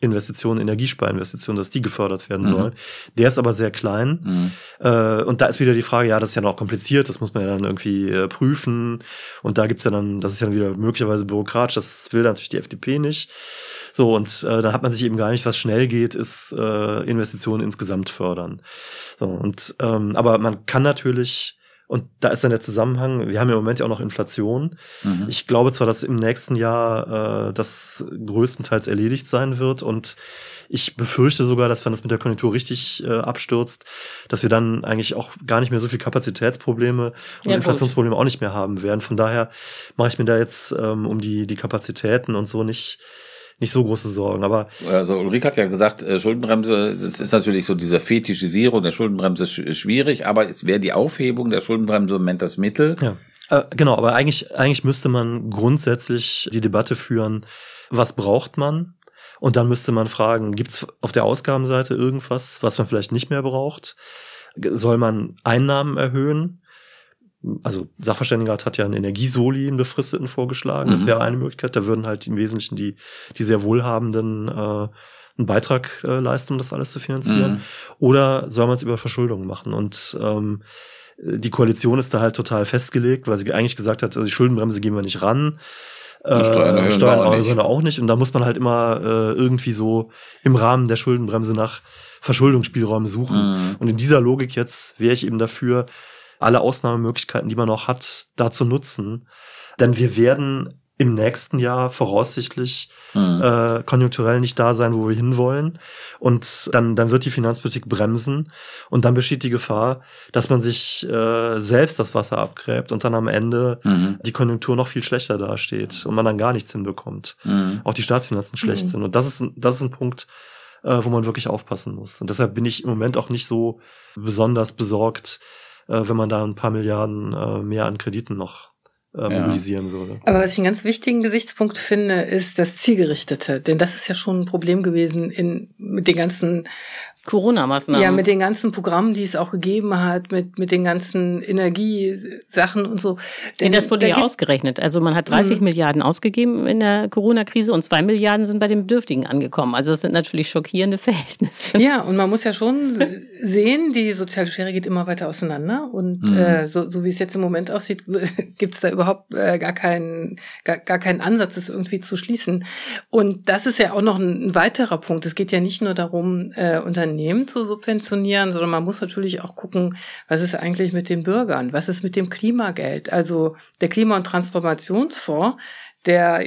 Investitionen, Energiesparinvestitionen, dass die gefördert werden mhm. sollen. Der ist aber sehr klein. Mhm. Äh, und da ist wieder die Frage, ja, das ist ja noch kompliziert, das muss man ja dann irgendwie äh, prüfen. Und da gibt's ja dann, das ist ja dann wieder möglicherweise bürokratisch, das will natürlich die FDP nicht. So, und äh, dann hat man sich eben gar nicht, was schnell geht, ist äh, Investitionen insgesamt fördern. So, und ähm, aber man kann natürlich und da ist dann der Zusammenhang, wir haben ja im Moment ja auch noch Inflation. Mhm. Ich glaube zwar, dass im nächsten Jahr äh, das größtenteils erledigt sein wird und ich befürchte sogar, dass wenn das mit der Konjunktur richtig äh, abstürzt, dass wir dann eigentlich auch gar nicht mehr so viel Kapazitätsprobleme und ja, Inflationsprobleme auch nicht mehr haben werden. Von daher mache ich mir da jetzt ähm, um die, die Kapazitäten und so nicht nicht so große Sorgen. Aber also Ulrike hat ja gesagt, äh, Schuldenbremse, das ist natürlich so diese Fetischisierung der Schuldenbremse ist schwierig, aber es wäre die Aufhebung der Schuldenbremse im Moment das Mittel. Ja. Äh, genau, aber eigentlich, eigentlich müsste man grundsätzlich die Debatte führen, was braucht man? Und dann müsste man fragen, gibt's auf der Ausgabenseite irgendwas, was man vielleicht nicht mehr braucht? Soll man Einnahmen erhöhen? Also Sachverständigenrat hat ja einen Energiesoli, einen befristeten vorgeschlagen. Mhm. Das wäre eine Möglichkeit. Da würden halt im Wesentlichen die, die sehr Wohlhabenden äh, einen Beitrag äh, leisten, um das alles zu finanzieren. Mhm. Oder soll man es über Verschuldung machen? Und ähm, die Koalition ist da halt total festgelegt, weil sie eigentlich gesagt hat, also die Schuldenbremse gehen wir nicht ran. Äh, Steuern Steuern auch, nicht. auch nicht. Und da muss man halt immer äh, irgendwie so im Rahmen der Schuldenbremse nach Verschuldungsspielräumen suchen. Mhm. Und in dieser Logik jetzt wäre ich eben dafür, alle Ausnahmemöglichkeiten, die man noch hat, dazu nutzen. Denn wir werden im nächsten Jahr voraussichtlich mhm. äh, konjunkturell nicht da sein, wo wir hinwollen. Und dann, dann wird die Finanzpolitik bremsen. Und dann besteht die Gefahr, dass man sich äh, selbst das Wasser abgräbt und dann am Ende mhm. die Konjunktur noch viel schlechter dasteht und man dann gar nichts hinbekommt. Mhm. Auch die Staatsfinanzen schlecht mhm. sind. Und das ist, das ist ein Punkt, äh, wo man wirklich aufpassen muss. Und deshalb bin ich im Moment auch nicht so besonders besorgt, äh, wenn man da ein paar Milliarden äh, mehr an Krediten noch äh, mobilisieren ja. würde. Aber was ich einen ganz wichtigen Gesichtspunkt finde, ist das Zielgerichtete. Denn das ist ja schon ein Problem gewesen in, mit den ganzen Corona-Maßnahmen. Ja, mit den ganzen Programmen, die es auch gegeben hat, mit, mit den ganzen Energiesachen und so. Denn das wurde da ja ausgerechnet. Also man hat 30 mhm. Milliarden ausgegeben in der Corona-Krise und zwei Milliarden sind bei den Bedürftigen angekommen. Also das sind natürlich schockierende Verhältnisse. Ja, und man muss ja schon sehen, die soziale Schere geht immer weiter auseinander. Und mhm. äh, so, so wie es jetzt im Moment aussieht, gibt es da überhaupt äh, gar, keinen, gar, gar keinen Ansatz, das irgendwie zu schließen. Und das ist ja auch noch ein, ein weiterer Punkt. Es geht ja nicht nur darum, äh, Unternehmen Unternehmen zu subventionieren, sondern man muss natürlich auch gucken, was ist eigentlich mit den Bürgern? Was ist mit dem Klimageld? Also der Klima- und Transformationsfonds, der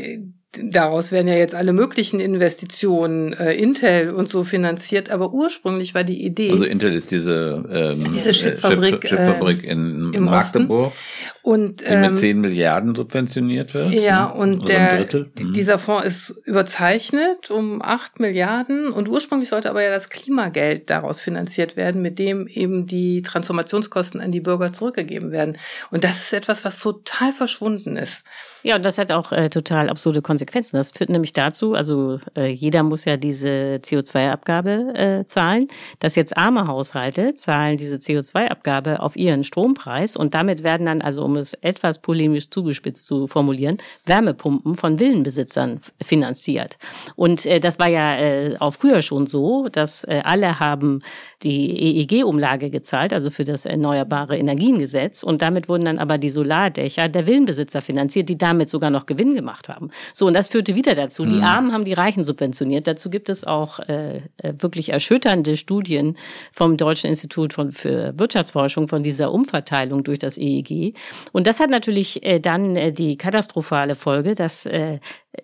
daraus werden ja jetzt alle möglichen Investitionen, äh, Intel und so finanziert, aber ursprünglich war die Idee. Also Intel ist diese, ähm, diese Chipfabrik, Chip, Chipfabrik in, in Magdeburg. Osten. Und, ähm, die mit 10 Milliarden subventioniert wird. Ja, ne? und der, mhm. dieser Fonds ist überzeichnet um 8 Milliarden und ursprünglich sollte aber ja das Klimageld daraus finanziert werden, mit dem eben die Transformationskosten an die Bürger zurückgegeben werden. Und das ist etwas, was total verschwunden ist. Ja, und das hat auch äh, total absurde Konsequenzen. Das führt nämlich dazu, also äh, jeder muss ja diese CO2-Abgabe äh, zahlen, dass jetzt arme Haushalte zahlen diese CO2-Abgabe auf ihren Strompreis und damit werden dann, also um es etwas polemisch zugespitzt zu formulieren, Wärmepumpen von Villenbesitzern finanziert. Und äh, das war ja äh, auch früher schon so, dass äh, alle haben die EEG-Umlage gezahlt, also für das Erneuerbare Energiengesetz. Und damit wurden dann aber die Solardächer der Villenbesitzer finanziert, die damit sogar noch Gewinn gemacht haben. So, und das führte wieder dazu. Die Armen haben die Reichen subventioniert. Dazu gibt es auch äh, äh, wirklich erschütternde Studien vom Deutschen Institut von, für Wirtschaftsforschung von dieser Umverteilung durch das EEG. Und das hat natürlich äh, dann äh, die katastrophale Folge, dass äh,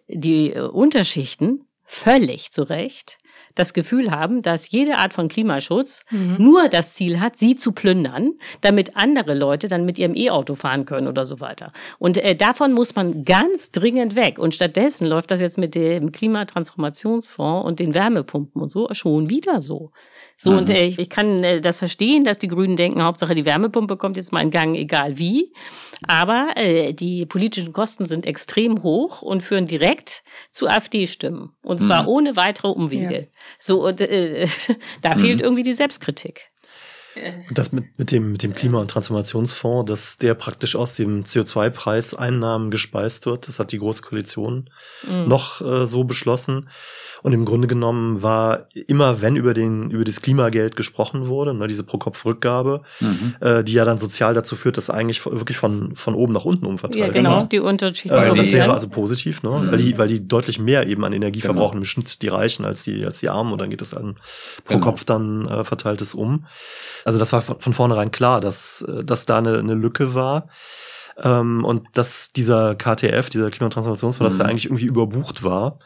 die Unterschichten völlig zu Recht das Gefühl haben, dass jede Art von Klimaschutz Mhm. nur das Ziel hat, sie zu plündern, damit andere Leute dann mit ihrem E-Auto fahren können oder so weiter. Und äh, davon muss man ganz dringend weg. Und stattdessen läuft das jetzt mit dem Klimatransformationsfonds und den Wärmepumpen und so schon wieder so. So, und äh, ich, ich kann äh, das verstehen, dass die Grünen denken, Hauptsache die Wärmepumpe kommt jetzt mal in Gang, egal wie. Aber äh, die politischen Kosten sind extrem hoch und führen direkt zu AfD-Stimmen. Und zwar Mhm. ohne weitere Umwege. So, und äh, da fehlt irgendwie die Selbstkritik. Und das mit, mit dem, mit dem Klima- und Transformationsfonds, dass der praktisch aus dem CO2-Preis Einnahmen gespeist wird, das hat die Große Koalition Mhm. noch äh, so beschlossen. Und im Grunde genommen war immer, wenn über den, über das Klimageld gesprochen wurde, ne, diese Pro-Kopf-Rückgabe, Mhm. äh, die ja dann sozial dazu führt, dass eigentlich wirklich von, von oben nach unten umverteilt Ja, genau, wird. die Unterschiede. Äh, das wäre also positiv, ne? Mhm. weil, die, weil die deutlich mehr eben an Energie Genau. verbrauchen, im Schnitt die Reichen als die, als die Armen und dann geht es dann pro Genau. Kopf dann äh, verteilt es um. Also das war von, von vornherein klar, dass, äh, dass da eine, eine Lücke war. Ähm, und dass dieser KTF, dieser Klimatransformationsfonds, dass der Mhm. eigentlich irgendwie überbucht war.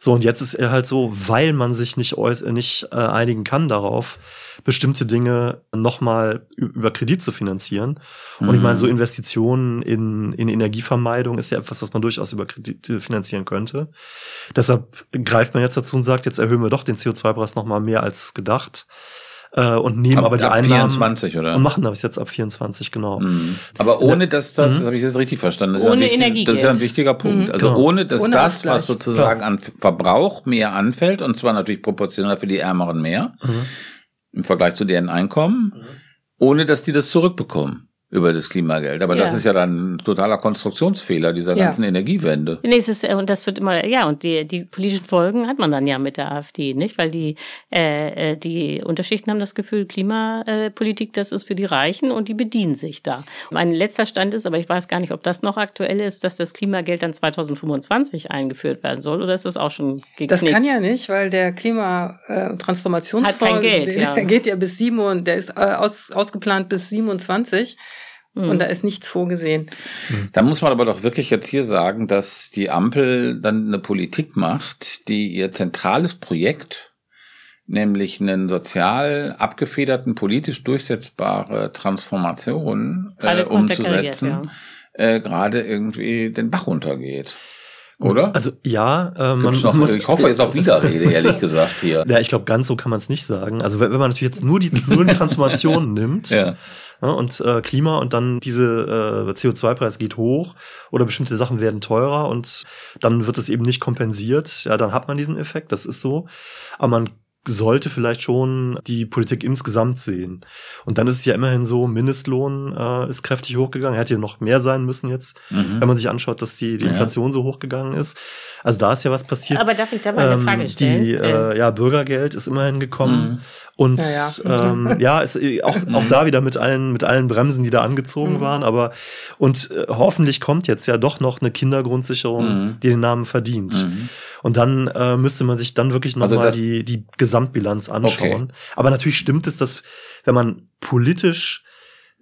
So, und jetzt ist er halt so, weil man sich nicht, nicht äh, einigen kann darauf, bestimmte Dinge nochmal über Kredit zu finanzieren. Und ich Mhm. meine, so Investitionen in, in Energievermeidung ist ja etwas, was man durchaus über Kredite finanzieren könnte. Deshalb greift man jetzt dazu und sagt, jetzt erhöhen wir doch den CO2-Preis nochmal mehr als gedacht. Äh, und nehmen Ab- aber die ab Einnahmen 24, oder? und machen das jetzt ab 24, genau. Mhm. Aber ohne dass das, Mhm. das habe ich jetzt richtig verstanden, das ist, ja Ohne ein wichtig, Energiegeld. das ist ja ein wichtiger Punkt. Mhm. Also Genau. ohne dass Ohne das, Ausgleich. was sozusagen an Verbrauch mehr anfällt, und zwar natürlich proportional für die Ärmeren mehr, Mhm. im Vergleich zu deren Einkommen, ohne dass die das zurückbekommen über das Klimageld. Aber das Ja. ist ja dann ein totaler Konstruktionsfehler dieser Ja. ganzen Energiewende. Nee, es ist, äh, und das wird immer, ja, und die, die politischen Folgen hat man dann ja mit der AfD, nicht? Weil die, äh, äh, die Unterschichten haben das Gefühl, Klimapolitik, das ist für die Reichen und die bedienen sich da. Mein letzter Stand ist, aber ich weiß gar nicht, ob das noch aktuell ist, dass das Klimageld dann 2025 eingeführt werden soll oder ist das auch schon geknickt? Das kann ja nicht, weil der Klimatransformationsfonds Hat kein Geld, der, ja. geht ja bis sieben und der ist äh, aus, ausgeplant bis 27 Mhm. Und da ist nichts vorgesehen. Da muss man aber doch wirklich jetzt hier sagen, dass die Ampel dann eine Politik macht, die ihr zentrales Projekt, nämlich einen sozial abgefederten, politisch durchsetzbare Transformation äh, umzusetzen, ja. äh, gerade irgendwie den Bach runtergeht. Oder? Also ja, äh, man noch, muss, ich hoffe jetzt auf Widerrede, ehrlich gesagt hier. Ja, ich glaube, ganz so kann man es nicht sagen. Also wenn, wenn man natürlich jetzt nur die, nur die Transformation nimmt Ja. ja, und äh, Klima und dann diese äh, CO2-Preis geht hoch oder bestimmte Sachen werden teurer und dann wird es eben nicht kompensiert, ja, dann hat man diesen Effekt, das ist so. Aber man sollte vielleicht schon die Politik insgesamt sehen. Und dann ist es ja immerhin so, Mindestlohn äh, ist kräftig hochgegangen. Er hätte ja noch mehr sein müssen jetzt, Mhm. wenn man sich anschaut, dass die, die Ja. Inflation so hochgegangen ist. Also da ist ja was passiert. Aber darf ich da mal eine Ähm, Frage stellen? Die, äh, ja, Bürgergeld ist immerhin gekommen. Mhm. Und Ja, ja, ja. Ähm, ja ist äh, auch, auch da wieder mit allen, mit allen Bremsen, die da angezogen Mhm. waren. Aber und äh, hoffentlich kommt jetzt ja doch noch eine Kindergrundsicherung, Mhm. die den Namen verdient. Mhm. Und dann äh, müsste man sich dann wirklich Also nochmal das- die, die Gesamtbilanz anschauen. Aber natürlich stimmt es, dass wenn man politisch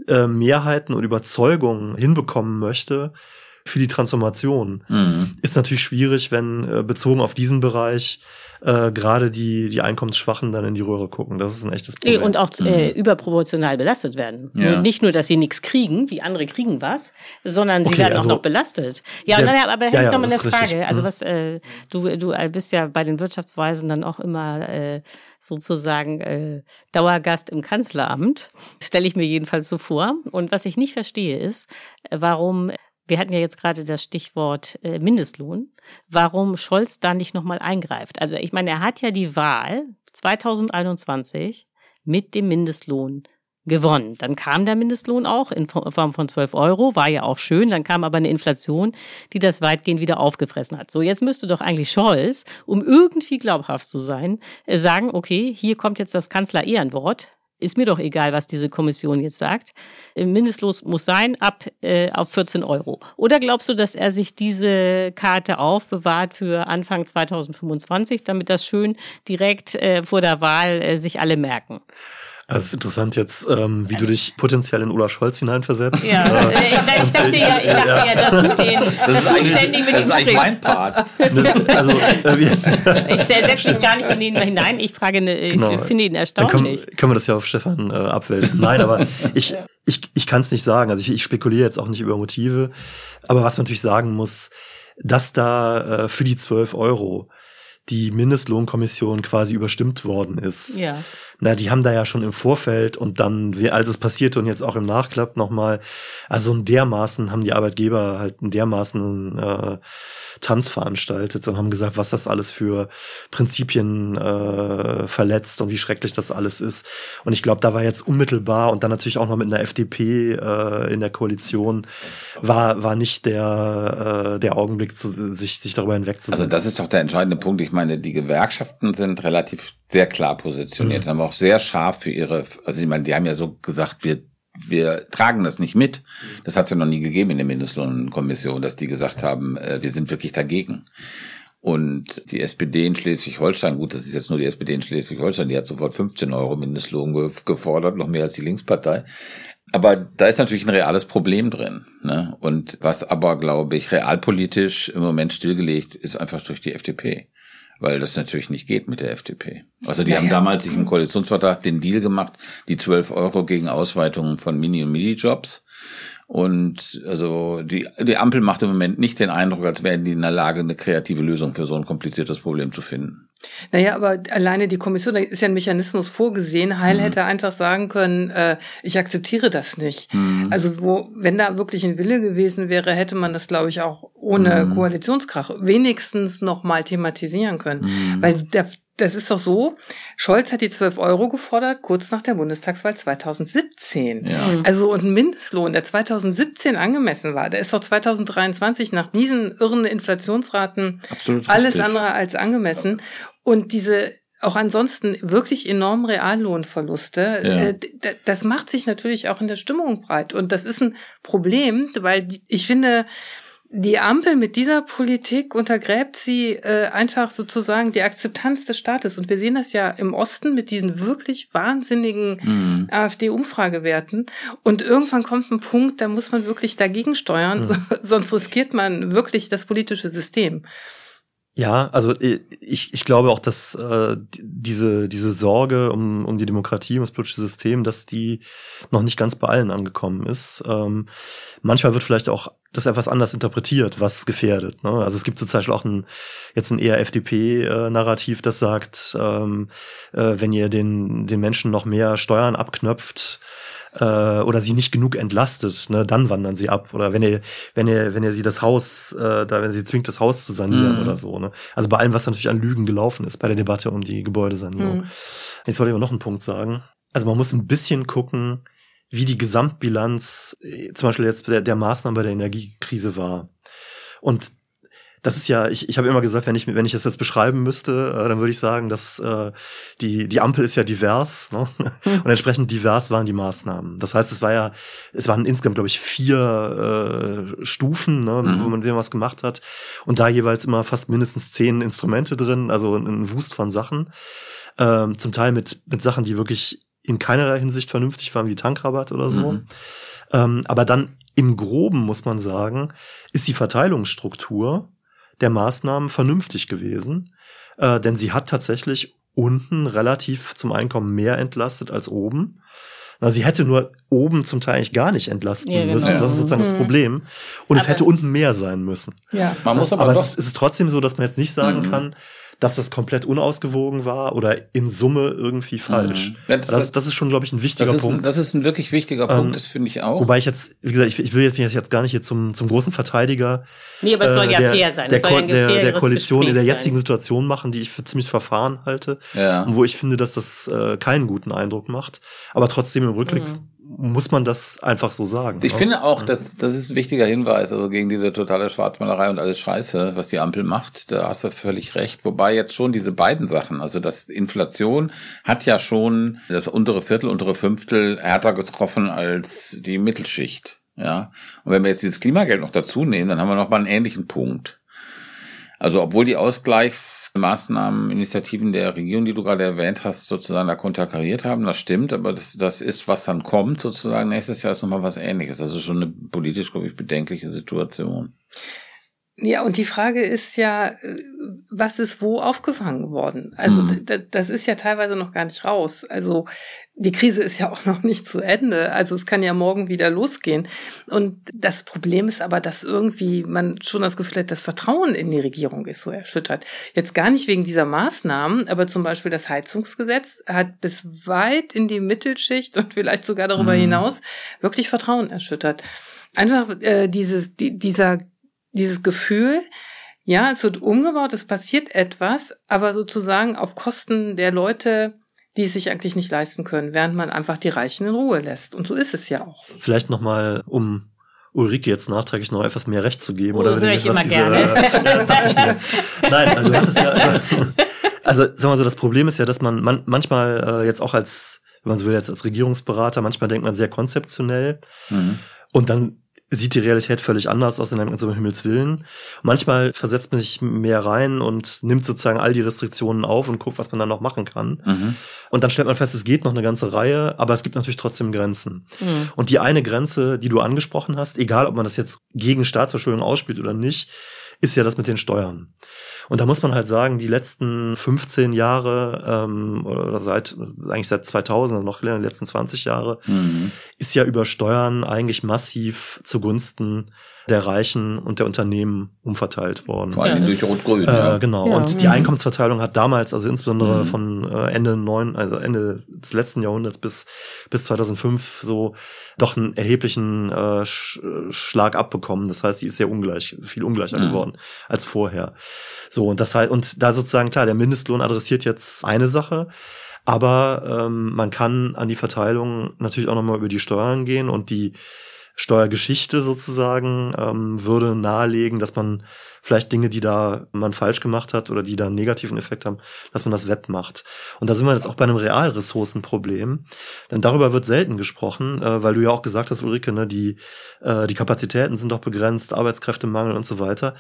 äh, Mehrheiten und Überzeugungen hinbekommen möchte für die Transformation, Mhm. ist natürlich schwierig, wenn äh, bezogen auf diesen Bereich äh, gerade die, die Einkommensschwachen dann in die Röhre gucken. Das ist ein echtes Nee, Problem. Und auch äh, überproportional belastet werden. Ja. Nicht nur, dass sie nichts kriegen, wie andere kriegen was, sondern sie Okay, werden also- auch noch belastet. Ja, Ja, naja, aber ja, hätte ich ja, noch mal eine. Frage. Also Mhm. was, äh, du, du bist ja bei den Wirtschaftsweisen dann auch immer äh, sozusagen äh, Dauergast im Kanzleramt. Stelle ich mir jedenfalls so vor. Und was ich nicht verstehe ist, äh, warum wir hatten ja jetzt gerade das Stichwort äh, Mindestlohn, warum Scholz da nicht nochmal eingreift. Also ich meine, er hat ja die Wahl 2021 mit dem Mindestlohn gewonnen. Dann kam der Mindestlohn auch in Form von 12 Euro, war ja auch schön. Dann kam aber eine Inflation, die das weitgehend wieder aufgefressen hat. So, jetzt müsste doch eigentlich Scholz, um irgendwie glaubhaft zu sein, äh, sagen, okay, hier kommt jetzt das Kanzler-Ehrenwort ist mir doch egal, was diese Kommission jetzt sagt. Mindestlos muss sein ab äh, auf 14 Euro. Oder glaubst du, dass er sich diese Karte aufbewahrt für Anfang 2025, damit das schön direkt äh, vor der Wahl äh, sich alle merken? Also es ist interessant jetzt, ähm, wie du dich potenziell in Olaf Scholz hineinversetzt. Ja, Äh, ich, ich dachte ja, ich dachte ja, dass du den, dass du ständig mit das ihm ist eigentlich mein sprichst. Part. ne, also äh, Ich setze mich gar nicht in ihn hinein. Ich frage, ne, ich Genau. finde ihn Dann können, erstaunlich. können wir das ja auf Stefan äh, abwälzen. Nein, aber ich, ich, ich kann es nicht sagen. Also ich, ich spekuliere jetzt auch nicht über Motive. Aber was man natürlich sagen muss, dass da äh, für die 12 Euro die Mindestlohnkommission quasi überstimmt worden ist. Ja. Na, die haben da ja schon im Vorfeld und dann, als es passierte und jetzt auch im Nachklapp nochmal, also in dermaßen haben die Arbeitgeber halt in dermaßen äh, Tanz veranstaltet und haben gesagt, was das alles für Prinzipien äh, verletzt und wie schrecklich das alles ist. Und ich glaube, da war jetzt unmittelbar und dann natürlich auch noch mit einer FDP äh, in der Koalition, war, war nicht der, äh, der Augenblick, zu, sich, sich darüber hinwegzusetzen. Also das ist doch der entscheidende Punkt. Ich meine, die Gewerkschaften sind relativ sehr klar positioniert, Mhm. Auch sehr scharf für ihre, also ich meine, die haben ja so gesagt, wir wir tragen das nicht mit. Das hat es ja noch nie gegeben in der Mindestlohnkommission, dass die gesagt haben, äh, wir sind wirklich dagegen. Und die SPD in Schleswig-Holstein, gut, das ist jetzt nur die SPD in Schleswig-Holstein, die hat sofort 15 Euro Mindestlohn ge- gefordert, noch mehr als die Linkspartei. Aber da ist natürlich ein reales Problem drin. Ne? Und was aber, glaube ich, realpolitisch im Moment stillgelegt ist, einfach durch die FDP. Weil das natürlich nicht geht mit der FDP. Also die haben damals sich im Koalitionsvertrag den Deal gemacht, die 12 Euro gegen Ausweitungen von Mini- und Mini-Jobs. Und also die, die Ampel macht im Moment nicht den Eindruck, als wären die in der Lage, eine kreative Lösung für so ein kompliziertes Problem zu finden. Naja, aber alleine die Kommission, da ist ja ein Mechanismus vorgesehen. Heil Mhm. hätte einfach sagen können, äh, ich akzeptiere das nicht. Mhm. Also wo, wenn da wirklich ein Wille gewesen wäre, hätte man das, glaube ich, auch ohne Mhm. Koalitionskrach wenigstens noch mal thematisieren können. Mhm. Weil der, das ist doch so, Scholz hat die 12 Euro gefordert, kurz nach der Bundestagswahl 2017. Ja. Also und ein Mindestlohn, der 2017 angemessen war, der ist doch 2023 nach diesen irren Inflationsraten Absolut alles richtig. andere als angemessen. Und diese auch ansonsten wirklich enormen Reallohnverluste, Ja. äh, das macht sich natürlich auch in der Stimmung breit. Und das ist ein Problem, weil ich finde, die Ampel mit dieser Politik untergräbt sie äh, einfach sozusagen die Akzeptanz des Staates. Und wir sehen das ja im Osten mit diesen wirklich wahnsinnigen Mhm. AfD-Umfragewerten. Und irgendwann kommt ein Punkt, da muss man wirklich dagegen steuern, Mhm. so, sonst riskiert man wirklich das politische System. Ja, also äh, ich, ich glaube auch, dass äh, die- diese, diese Sorge um, um die Demokratie, um das politische System, dass die noch nicht ganz bei allen angekommen ist. Ähm, manchmal wird vielleicht auch das etwas anders interpretiert, was gefährdet. Ne? Also es gibt zum Beispiel auch ein, jetzt ein eher FDP-Narrativ, das sagt, ähm, äh, wenn ihr den, den Menschen noch mehr Steuern abknöpft, äh, oder sie nicht genug entlastet, ne, dann wandern sie ab. Oder wenn ihr, wenn ihr, wenn ihr sie das Haus, äh, da wenn sie zwingt, das Haus zu sanieren Mhm. oder so. Ne? Also bei allem, was natürlich an Lügen gelaufen ist bei der Debatte um die Gebäudesanierung. Mhm. Jetzt wollte ich aber noch einen Punkt sagen. Also man muss ein bisschen gucken, wie die Gesamtbilanz äh, zum Beispiel jetzt der, der Maßnahmen bei der Energiekrise war. Und das ist ja, ich, ich habe immer gesagt, wenn ich, wenn ich das jetzt beschreiben müsste, äh, dann würde ich sagen, dass äh, die, die Ampel ist ja divers, ne? Und entsprechend divers waren die Maßnahmen. Das heißt, es war ja, es waren insgesamt, glaube ich, vier äh, Stufen, ne, Mhm. wo man was gemacht hat. Und da jeweils immer fast mindestens zehn Instrumente drin, also ein, ein Wust von Sachen. Ähm, zum Teil mit, mit Sachen, die wirklich in keinerlei Hinsicht vernünftig waren, wie Tankrabatt oder so. Mhm. Ähm, aber dann im Groben muss man sagen, ist die Verteilungsstruktur der Maßnahmen vernünftig gewesen, äh, denn sie hat tatsächlich unten relativ zum Einkommen mehr entlastet als oben. Na, sie hätte nur oben zum Teil eigentlich gar nicht entlasten Ja, genau. müssen. Das ist sozusagen das Mhm. Problem. Und es Aber- hätte unten mehr sein müssen. Ja. Man muss aber, Aber doch es, ist, es ist trotzdem so, dass man jetzt nicht sagen Mhm. kann, dass das komplett unausgewogen war oder in Summe irgendwie falsch. Mhm. Ja, das- das, das ist schon, glaube ich, ein wichtiger das ist, ein, Punkt. das ist ein wirklich wichtiger Ähm, Punkt, das finde ich auch. Wobei ich jetzt, wie gesagt, ich, ich will jetzt, mich jetzt gar nicht hier zum, zum großen Verteidiger Nee, aber es soll äh, ja der, fair sein. der, soll Ko ein der, der Koalition in der Gespräch jetzigen sein. Situation machen, die ich für ziemlich verfahren halte ja. und wo ich finde, dass das äh, keinen guten Eindruck macht. Aber trotzdem im Rückblick Mhm. Muss man das einfach so sagen. Ich ne? finde auch, dass das ist ein wichtiger Hinweis, also gegen diese totale Schwarzmalerei und alles Scheiße, was die Ampel macht, da hast du völlig recht. Wobei jetzt schon diese beiden Sachen, also das Inflation hat ja schon das untere Viertel, untere Fünftel härter getroffen als die Mittelschicht. Ja. Und wenn wir jetzt dieses Klimageld noch dazu nehmen, dann haben wir noch mal einen ähnlichen Punkt. Also obwohl die Ausgleichsmaßnahmen, Initiativen der Regierung, die du gerade erwähnt hast, sozusagen da konterkariert haben, das stimmt, aber das, das ist, was dann kommt, sozusagen nächstes Jahr ist nochmal was ähnliches. Das ist schon eine politisch, glaube ich, bedenkliche Situation. Ja, und die Frage ist ja, äh, was ist wo aufgefangen worden? Also Mhm. das ist ja teilweise noch gar nicht raus. Also die Krise ist ja auch noch nicht zu Ende. Also es kann ja morgen wieder losgehen. Und das Problem ist aber, dass irgendwie man schon das Gefühl hat, das Vertrauen in die Regierung ist so erschüttert. Jetzt gar nicht wegen dieser Maßnahmen, aber zum Beispiel das Heizungsgesetz hat bis weit in die Mittelschicht und vielleicht sogar darüber Mhm. hinaus wirklich Vertrauen erschüttert. Einfach äh, dieses, die, dieser dieses Gefühl, ja, es wird umgebaut, es passiert etwas, aber sozusagen auf Kosten der Leute, die es sich eigentlich nicht leisten können, während man einfach die Reichen in Ruhe lässt. Und so ist es ja auch. Vielleicht nochmal, um Ulrike jetzt nachträglich noch etwas mehr Recht zu geben. Oh, oder höre ich was immer diese, gerne. Ja, das ich mir. Nein, also du hattest ja, also sagen wir mal so, das Problem ist ja, dass man, man manchmal äh, jetzt auch als, wenn man so will, jetzt als Regierungsberater, manchmal denkt man sehr konzeptionell Mhm. und dann sieht die Realität völlig anders aus in einem so Himmels Willen. Manchmal versetzt man sich mehr rein und nimmt sozusagen all die Restriktionen auf und guckt, was man dann noch machen kann. Mhm. Und dann stellt man fest, es geht noch eine ganze Reihe, aber es gibt natürlich trotzdem Grenzen. Mhm. Und die eine Grenze, die du angesprochen hast, egal ob man das jetzt gegen Staatsverschuldung ausspielt oder nicht, ist ja das mit den Steuern. Und da muss man halt sagen, die letzten 15 Jahre ähm, oder seit eigentlich seit 2000 oder noch länger, die letzten 20 Jahre Mhm. ist ja über Steuern eigentlich massiv zugunsten der Reichen und der Unternehmen umverteilt worden. Vor allem Ja. durch Rot-Grün. Äh, ja. genau. Ja. Und die Mhm. Einkommensverteilung hat damals, also insbesondere Mhm. von äh, Ende neun, also Ende des letzten Jahrhunderts bis bis 2005 so doch einen erheblichen äh, Sch Schlag abbekommen. Das heißt, die ist sehr ungleich, viel ungleicher Mhm. geworden als vorher. So und das heißt und da sozusagen klar, der Mindestlohn adressiert jetzt eine Sache. Aber ähm, man kann an die Verteilung natürlich auch nochmal über die Steuern gehen und die Steuergeschichte sozusagen ähm, würde nahelegen, dass man vielleicht Dinge, die da man falsch gemacht hat oder die da einen negativen Effekt haben, dass man das wettmacht. Und da sind wir jetzt auch bei einem Realressourcenproblem, denn darüber wird selten gesprochen, äh, weil du ja auch gesagt hast, Ulrike, ne, die äh, die Kapazitäten sind doch begrenzt, Arbeitskräftemangel und so weiter.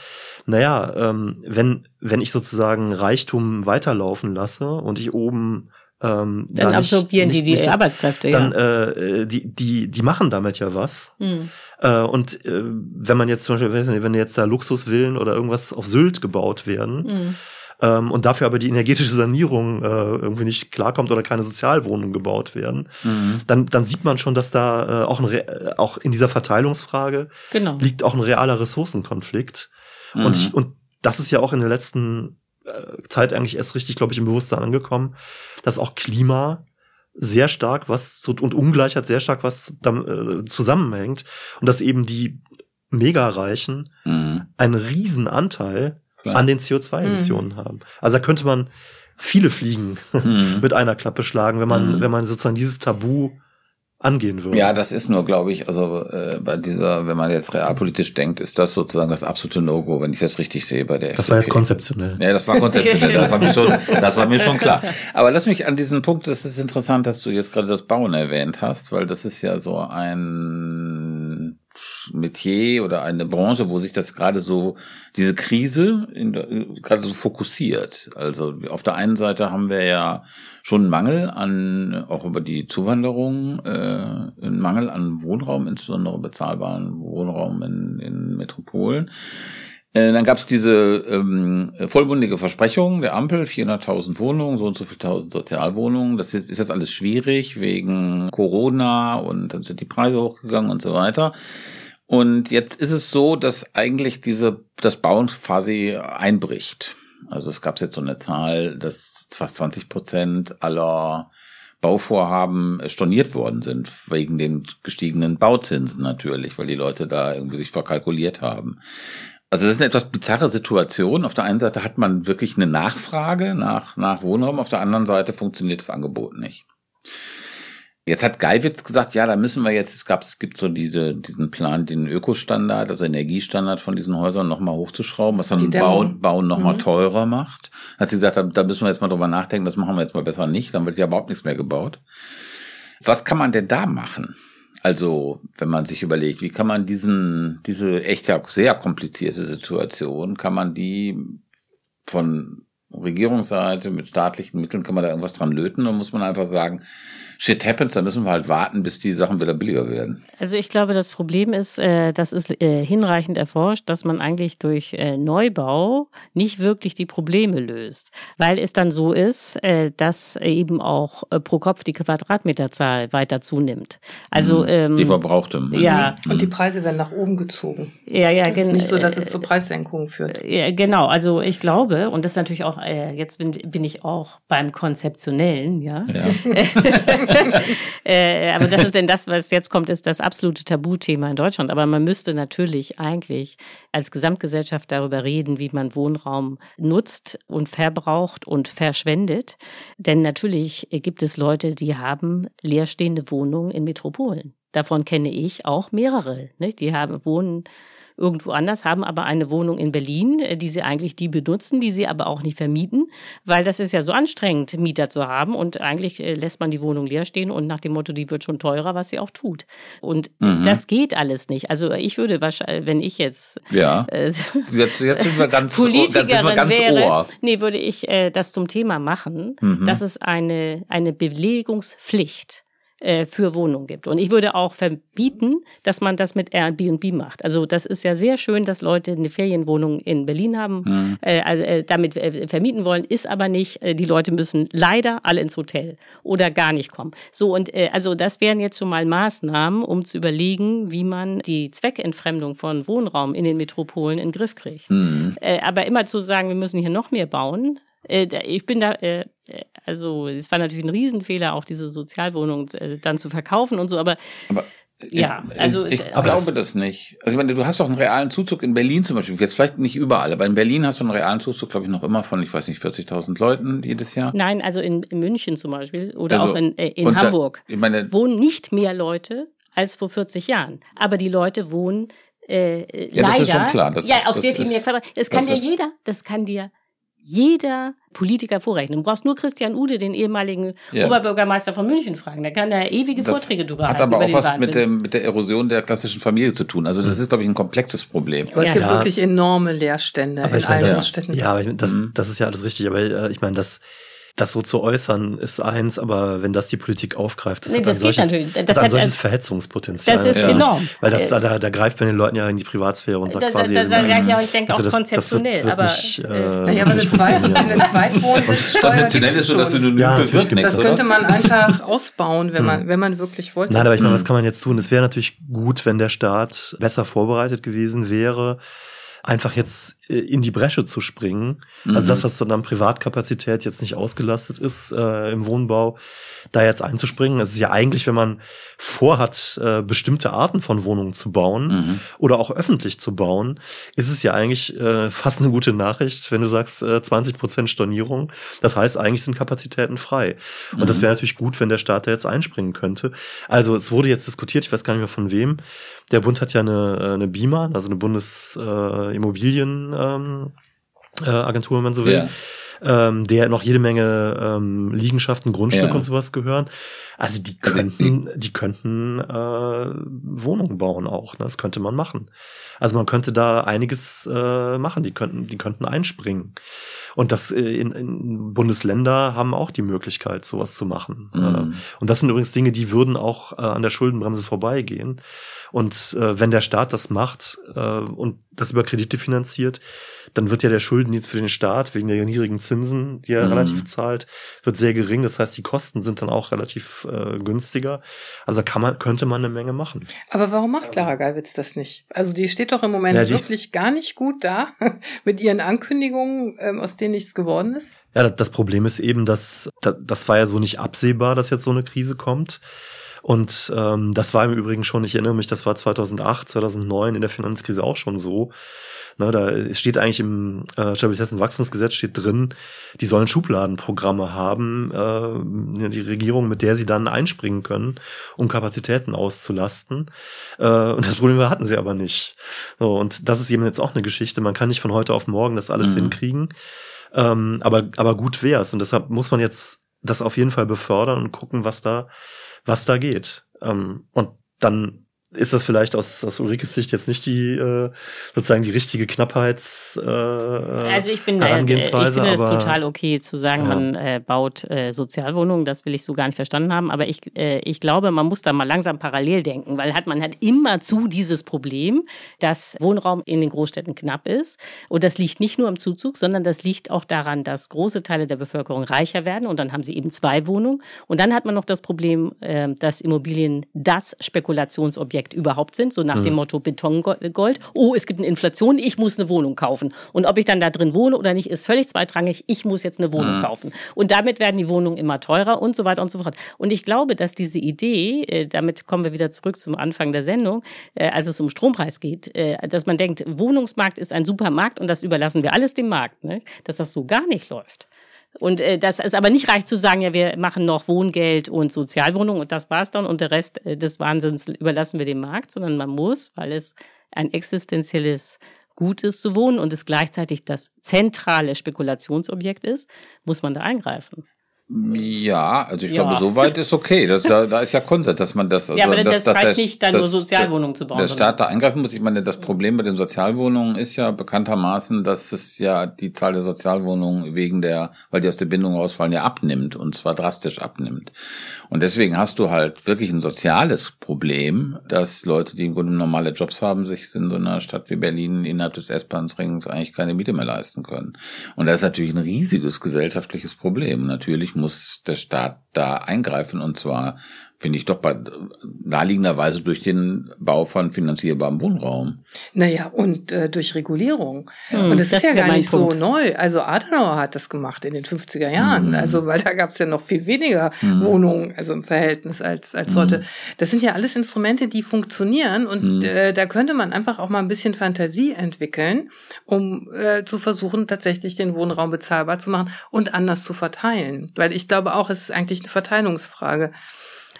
Naja, ähm, wenn wenn ich sozusagen Reichtum weiterlaufen lasse und ich oben ähm, Dann da nicht- absorbieren die nicht- die nicht- Arbeitskräfte, dann ja. äh, die die die machen damit ja was Mhm. äh, und äh, wenn man jetzt zum Beispiel, weiß nicht, wenn jetzt da Luxusvillen oder irgendwas auf Sylt gebaut werden Mhm. ähm, und dafür aber die energetische Sanierung äh, irgendwie nicht klarkommt oder keine Sozialwohnungen gebaut werden, Mhm. dann, dann sieht man schon, dass da äh, auch, ein, Re- auch in dieser Verteilungsfrage Genau. liegt auch ein realer Ressourcenkonflikt. Mhm. Und, ich, und das ist ja auch in der letzten Zeit eigentlich erst richtig, glaube ich, im Bewusstsein angekommen, dass auch Klima sehr stark was zu, und Ungleichheit sehr stark was dam- äh, zusammenhängt und dass eben die Megareichen Mhm. einen riesen Anteil Klar. an den CO2-Emissionen haben. Also da könnte man viele Fliegen Mhm. mit einer Klappe schlagen, wenn man, Mhm. wenn man sozusagen dieses Tabu angehen würde. Ja, das ist nur, glaube ich, also äh, bei dieser, wenn man jetzt realpolitisch denkt, ist das sozusagen das absolute No-Go, wenn ich das richtig sehe bei der das war jetzt FDP. konzeptionell. Ja, das war konzeptionell, das war mir schon, das war mir schon klar. Aber lass mich an diesen Punkt, das ist interessant, dass du jetzt gerade das Bauen erwähnt hast, weil das ist ja so ein Metier oder eine Branche, wo sich das gerade so, diese Krise in, gerade so fokussiert. Also auf der einen Seite haben wir ja schon einen Mangel an, auch über die Zuwanderung, äh, einen Mangel an Wohnraum, insbesondere bezahlbaren Wohnraum in, in Metropolen. Äh, Dann gab es diese ähm, vollmundige Versprechung der Ampel, 400.000 Wohnungen, so und so viel tausend Sozialwohnungen. Das ist jetzt alles schwierig wegen Corona und dann sind die Preise hochgegangen und so weiter. Und jetzt ist es so, dass eigentlich diese das Bauen quasi einbricht. Also es gab jetzt so eine Zahl, dass fast 20 Prozent aller Bauvorhaben storniert worden sind, wegen den gestiegenen Bauzinsen natürlich, weil die Leute da irgendwie sich verkalkuliert haben. Also das ist eine etwas bizarre Situation. Auf der einen Seite hat man wirklich eine Nachfrage nach, nach Wohnraum, auf der anderen Seite funktioniert das Angebot nicht. Jetzt hat Geiwitz gesagt, ja, da müssen wir jetzt, es gab, es gibt so diese, diesen Plan, den Ökostandard, also Energiestandard von diesen Häusern nochmal hochzuschrauben, was dann Bauen, Bauen nochmal mhm. teurer macht. Hat sie gesagt, da, da müssen wir jetzt mal drüber nachdenken, das machen wir jetzt mal besser nicht, dann wird ja überhaupt nichts mehr gebaut. Was kann man denn da machen? Also, wenn man sich überlegt, wie kann man diesen, diese echt ja sehr komplizierte Situation, kann man die von Regierungsseite mit staatlichen Mitteln, kann man da irgendwas dran löten? Dann muss man einfach sagen, shit happens, dann müssen wir halt warten, bis die Sachen wieder billiger werden. Also ich glaube, das Problem ist, äh, das ist äh, hinreichend erforscht, dass man eigentlich durch äh, Neubau nicht wirklich die Probleme löst, weil es dann so ist, dass eben auch pro Kopf die Quadratmeterzahl weiter zunimmt. Also mhm. ähm, die verbrauchte. Ja, und die Preise werden nach oben gezogen. Ja, ja, genau. Es ist nicht so, dass es zu Preissenkungen führt. Ja, genau. Also ich glaube, und das ist natürlich auch, jetzt bin, bin ich auch beim Konzeptionellen, ja. ja. äh, aber das ist denn das, was jetzt kommt, ist das absolute Tabuthema in Deutschland. Aber man müsste natürlich eigentlich als Gesamtgesellschaft darüber reden, wie man Wohnraum nutzt und verbraucht und verschwendet. Denn natürlich gibt es Leute, die haben leerstehende Wohnungen in Metropolen. Davon kenne ich auch mehrere. Nicht? Die haben, wohnen irgendwo anders, haben aber eine Wohnung in Berlin, äh, die sie eigentlich die benutzen, die sie aber auch nicht vermieten, weil das ist ja so anstrengend, Mieter zu haben und eigentlich äh, lässt man die Wohnung leer stehen und nach dem Motto, die wird schon teurer, was sie auch tut. Und mhm. das geht alles nicht. Also ich würde wahrscheinlich, wenn ich jetzt ja. Äh, jetzt, jetzt sind wir ganz, Politikerin sind wir ganz wäre, Ohr. nee, würde ich äh, das zum Thema machen, mhm. dass es eine, eine Belegungspflicht äh, für Wohnungen gibt. Und ich würde auch verbieten, dass man das mit Airbnb macht. Also das ist ja sehr schön, dass Leute eine Ferienwohnung in Berlin haben, mhm. äh, äh, damit äh, vermieten wollen, ist aber nicht. Äh, die Leute müssen leider alle ins Hotel oder gar nicht kommen. So und also das wären jetzt schon mal Maßnahmen, um zu überlegen, wie man die Zweckentfremdung von Wohnraum in den Metropolen in den Griff kriegt. Mhm. Aber immer zu sagen, wir müssen hier noch mehr bauen, ich bin da, äh, also es war natürlich ein Riesenfehler, auch diese Sozialwohnung äh, dann zu verkaufen und so, aber, aber ja, also ich, ich glaube das nicht. Also ich meine, du hast doch einen realen Zuzug in Berlin zum Beispiel. Jetzt vielleicht nicht überall, aber in Berlin hast du einen realen Zuzug, glaube ich, noch immer von, ich weiß nicht, 40.000 Leuten jedes Jahr. Nein, also in, in München zum Beispiel oder also, auch in, äh, in Hamburg da, ich meine, wohnen nicht mehr Leute als vor 40 Jahren. Aber die Leute wohnen äh, ja, leider. Das ist schon klar. Das ja, ist, auf sehr viel mehr Quadrat. Das kann dir jeder, das kann dir jeder Politiker vorrechnen. Du brauchst nur Christian Ude, den ehemaligen ja. Oberbürgermeister von München, fragen. Der kann da ewige das Vorträge drüber Hat aber auch was mit, dem, mit der Erosion der klassischen Familie zu tun. Also das ist, glaube ich, ein komplexes Problem. Aber es ja. gibt ja. wirklich enorme Leerstände aber in allen das, Städten. Ja, aber das, mhm. das ist ja alles richtig. Aber äh, ich meine, das das so zu äußern ist eins, aber wenn das die Politik aufgreift, das nee, hat das ein solches, das das hat ein solches Verhetzungspotenzial. Das ist ja. enorm. Weil das, da, da greift man den Leuten ja in die Privatsphäre und sagt das, quasi... Das, das, das, ja, ich denke also auch konzeptionell, wird, wird aber... Nicht, äh, naja, aber eine Zweitwohnsitz Konzeptionell ist so das Synonym ja, für Wirtnix, Das könnte man einfach ausbauen, wenn man, hm. wenn man wirklich wollte. Nein, aber ich meine, was hm. kann man jetzt tun? Es wäre natürlich gut, wenn der Staat besser vorbereitet gewesen wäre, einfach jetzt äh, in die Bresche zu springen. Mhm. Also das, was so dann Privatkapazität jetzt nicht ausgelastet ist äh, im Wohnbau, da jetzt einzuspringen. Es ist ja eigentlich, wenn man vorhat, äh, bestimmte Arten von Wohnungen zu bauen mhm. oder auch öffentlich zu bauen, ist es ja eigentlich äh, fast eine gute Nachricht, wenn du sagst äh, 20 Prozent Stornierung. Das heißt, eigentlich sind Kapazitäten frei. Und mhm. das wäre natürlich gut, wenn der Staat da jetzt einspringen könnte. Also es wurde jetzt diskutiert, ich weiß gar nicht mehr von wem. Der Bund hat ja eine, äh, eine BIMA, also eine Bundesimmobilien ähm, äh, Agentur, wenn man so will. Ja ähm, der noch jede Menge ähm, Liegenschaften, Grundstücke ja. und sowas gehören. Also die also könnten, die könnten äh, Wohnungen bauen auch. Ne? Das könnte man machen. Also man könnte da einiges äh, machen. Die könnten, die könnten einspringen. Und das äh, in, in Bundesländer haben auch die Möglichkeit, sowas zu machen. Mhm. Äh, und das sind übrigens Dinge, die würden auch äh, an der Schuldenbremse vorbeigehen. Und äh, wenn der Staat das macht äh, und das über Kredite finanziert, dann wird ja der Schuldendienst für den Staat wegen der niedrigen Zinsen, die er mhm. relativ zahlt, wird sehr gering. Das heißt, die Kosten sind dann auch relativ äh, günstiger. Also kann man, könnte man eine Menge machen. Aber warum macht Clara Geiwitz das nicht? Also die steht doch im Moment ja, wirklich gar nicht gut da mit ihren Ankündigungen, ähm, aus denen nichts geworden ist. Ja, das Problem ist eben, dass das war ja so nicht absehbar, dass jetzt so eine Krise kommt. Und ähm, das war im Übrigen schon, ich erinnere mich, das war 2008, 2009 in der Finanzkrise auch schon so. Na, da steht eigentlich im äh, Stabilitäts- und Wachstumsgesetz steht drin, die sollen Schubladenprogramme haben, äh, die Regierung, mit der sie dann einspringen können, um Kapazitäten auszulasten. Äh, und das Problem hatten sie aber nicht. So, und das ist eben jetzt auch eine Geschichte. Man kann nicht von heute auf morgen das alles mhm. hinkriegen. Ähm, aber, aber gut wär's. Und deshalb muss man jetzt das auf jeden Fall befördern und gucken, was da, was da geht. Ähm, und dann ist das vielleicht aus, aus Ulrikes Sicht jetzt nicht die äh, sozusagen die richtige Knappheits äh, Also ich bin Herangehensweise, ich finde es total okay zu sagen, ja. man äh, baut äh, Sozialwohnungen, das will ich so gar nicht verstanden haben, aber ich, äh, ich glaube, man muss da mal langsam parallel denken, weil hat man hat immer zu dieses Problem, dass Wohnraum in den Großstädten knapp ist. Und das liegt nicht nur im Zuzug, sondern das liegt auch daran, dass große Teile der Bevölkerung reicher werden. Und dann haben sie eben zwei Wohnungen. Und dann hat man noch das Problem, äh, dass Immobilien das Spekulationsobjekt Objekt überhaupt sind, so nach mhm. dem Motto Betongold. Oh, es gibt eine Inflation, ich muss eine Wohnung kaufen. Und ob ich dann da drin wohne oder nicht, ist völlig zweitrangig. Ich muss jetzt eine Wohnung mhm. kaufen. Und damit werden die Wohnungen immer teurer und so weiter und so fort. Und ich glaube, dass diese Idee, äh, damit kommen wir wieder zurück zum Anfang der Sendung, äh, als es um Strompreis geht, äh, dass man denkt, Wohnungsmarkt ist ein Supermarkt und das überlassen wir alles dem Markt, ne? dass das so gar nicht läuft. Und äh, das ist aber nicht reicht zu sagen, ja, wir machen noch Wohngeld und Sozialwohnung und das war's dann und der Rest äh, des Wahnsinns überlassen wir dem Markt, sondern man muss, weil es ein existenzielles Gut ist zu wohnen und es gleichzeitig das zentrale Spekulationsobjekt ist, muss man da eingreifen. Ja, also ich ja. glaube, soweit ist okay. Das, da, da ist ja Konsens, dass man das. Also, ja, aber das, das reicht das, nicht, dann nur Sozialwohnungen zu bauen. Der Staat da eingreifen muss. Ich meine, das Problem bei den Sozialwohnungen ist ja bekanntermaßen, dass es ja die Zahl der Sozialwohnungen wegen der, weil die aus der Bindung rausfallen, ja abnimmt und zwar drastisch abnimmt. Und deswegen hast du halt wirklich ein soziales Problem, dass Leute, die im Grunde normale Jobs haben, sich in so einer Stadt wie Berlin innerhalb des S-Bahn-Rings eigentlich keine Miete mehr leisten können. Und das ist natürlich ein riesiges gesellschaftliches Problem. Natürlich muss der Staat da eingreifen und zwar finde ich doch bei naheliegenderweise durch den Bau von finanzierbarem Wohnraum. Naja, und äh, durch Regulierung. Hm, und das, das, ist ja gar nicht Punkt. so neu. Also Adenauer hat das gemacht in den 50er Jahren. Hm. Also, weil da gab es ja noch viel weniger hm. Wohnungen, also im Verhältnis als, als hm. heute. Das sind ja alles Instrumente, die funktionieren und hm. äh, da könnte man einfach auch mal ein bisschen Fantasie entwickeln, um äh, zu versuchen, tatsächlich den Wohnraum bezahlbar zu machen und anders zu verteilen. Weil ich glaube auch, es ist eigentlich eine Verteilungsfrage.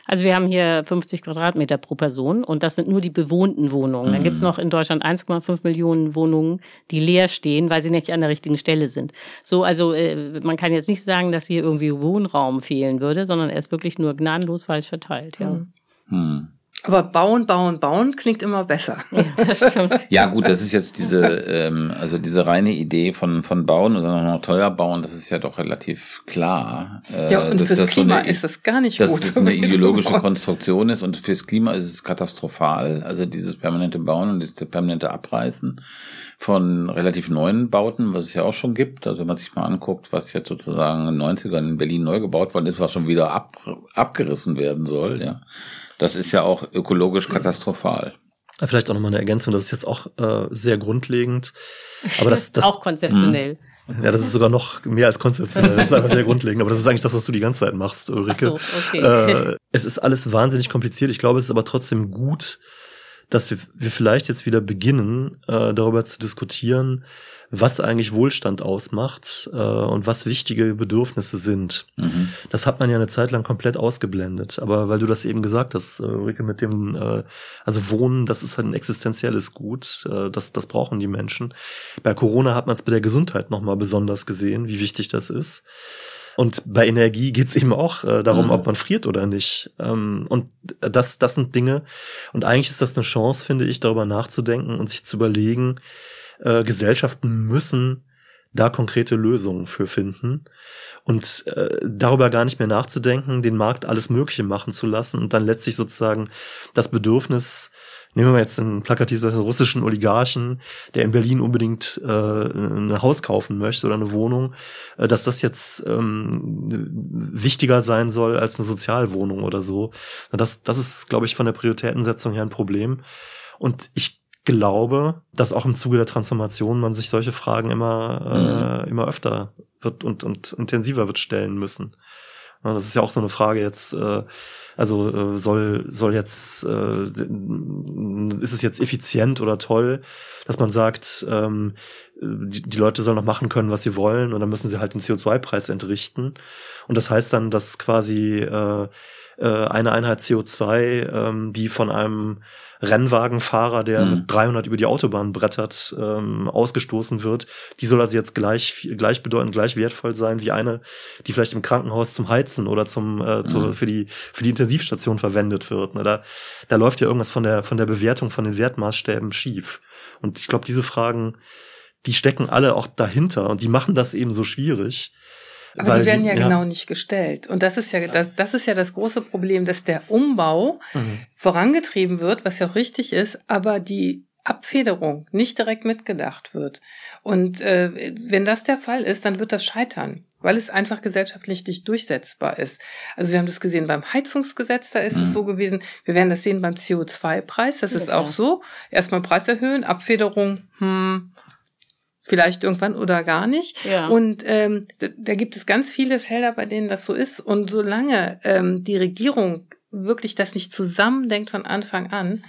Also wir haben hier 50 Quadratmeter pro Person und das sind nur die bewohnten Wohnungen. Dann gibt's mhm. noch in Deutschland 1,5 Millionen Wohnungen, die leer stehen, weil sie nicht an der richtigen Stelle sind. So, also äh, man kann jetzt nicht sagen, dass hier irgendwie Wohnraum fehlen würde, sondern er ist wirklich nur gnadenlos falsch verteilt. Ja. Mhm. Hm. Aber bauen, bauen, bauen klingt immer besser. Ja, das stimmt. ja gut, das ist jetzt diese, ähm, also diese reine Idee von von bauen oder noch teuer bauen, das ist ja doch relativ klar. Äh, ja, und fürs das Klima so eine, ist das gar nicht dass gut. Dass das eine ideologische Konstruktion ist und fürs Klima ist es katastrophal. Also dieses permanente Bauen und dieses permanente Abreißen von relativ neuen Bauten, was es ja auch schon gibt. Also wenn man sich mal anguckt, was jetzt sozusagen in den 90ern in Berlin neu gebaut worden ist, was schon wieder ab, abgerissen werden soll, ja das ist ja auch ökologisch katastrophal. Vielleicht auch nochmal eine Ergänzung, das ist jetzt auch äh, sehr grundlegend. Aber das, das auch konzeptionell. Ja, das ist sogar noch mehr als konzeptionell. Das ist einfach sehr grundlegend. Aber das ist eigentlich das, was du die ganze Zeit machst, Ulrike. Ach so, okay. Äh, es ist alles wahnsinnig kompliziert. Ich glaube, es ist aber trotzdem gut, dass wir, wir vielleicht jetzt wieder beginnen, äh, darüber zu diskutieren, was eigentlich Wohlstand ausmacht äh, und was wichtige Bedürfnisse sind. Mhm. Das hat man ja eine Zeit lang komplett ausgeblendet. Aber weil du das eben gesagt hast, äh, Rike, mit dem, äh, also Wohnen, das ist halt ein existenzielles Gut, äh, das, das brauchen die Menschen. Bei Corona hat man es bei der Gesundheit nochmal besonders gesehen, wie wichtig das ist. Und bei Energie geht's eben auch äh, darum, mhm. ob man friert oder nicht. Ähm, und das, das sind Dinge. Und eigentlich ist das eine Chance, finde ich, darüber nachzudenken und sich zu überlegen, äh, Gesellschaften müssen da konkrete Lösungen für finden und äh, darüber gar nicht mehr nachzudenken, den Markt alles Mögliche machen zu lassen und dann letztlich sozusagen das Bedürfnis, nehmen wir jetzt einen plakativen russischen Oligarchen, der in Berlin unbedingt äh, ein Haus kaufen möchte oder eine Wohnung, äh, dass das jetzt ähm, wichtiger sein soll als eine Sozialwohnung oder so. Das, das ist, glaube ich, von der Prioritätensetzung her ein Problem. Und ich glaube, dass auch im Zuge der Transformation man sich solche Fragen immer, äh, mhm. immer öfter wird und, und intensiver wird stellen müssen. Das ist ja auch so eine Frage jetzt, äh, Also äh, soll soll jetzt äh, ist es jetzt effizient oder toll, dass man sagt, ähm, die, die Leute sollen noch machen können, was sie wollen, und dann müssen sie halt den CO2-Preis entrichten. Und das heißt dann, dass quasi äh, äh, eine Einheit CO2, ähm, die von einem Rennwagenfahrer, der mhm. mit 300 über die Autobahn brettert, ähm, ausgestoßen wird. Die soll also jetzt gleich, gleich bedeutend, gleich wertvoll sein wie eine, die vielleicht im Krankenhaus zum Heizen oder zum, äh, mhm. zu, für die, für die Intensivstation verwendet wird. Ne? Da, da läuft ja irgendwas von der, von der Bewertung von den Wertmaßstäben schief. Und ich glaube, diese Fragen, die stecken alle auch dahinter und die machen das eben so schwierig. Aber die werden ja, ja, genau nicht gestellt. Und das ist ja, das, das ist ja das große Problem, dass der Umbau mhm. vorangetrieben wird, was ja auch richtig ist, aber die Abfederung nicht direkt mitgedacht wird. Und äh, wenn das der Fall ist, dann wird das scheitern, weil es einfach gesellschaftlich nicht durchsetzbar ist. Also wir haben das gesehen beim Heizungsgesetz, da ist mhm. es so gewesen. Wir werden das sehen beim CO2-Preis, das ja, ist auch so. Erstmal Preis erhöhen, Abfederung, hm, vielleicht irgendwann oder gar nicht. Ja. Und ähm, da, da gibt es ganz viele Felder, bei denen das so ist. Und solange ähm, die Regierung wirklich das nicht zusammendenkt von Anfang an,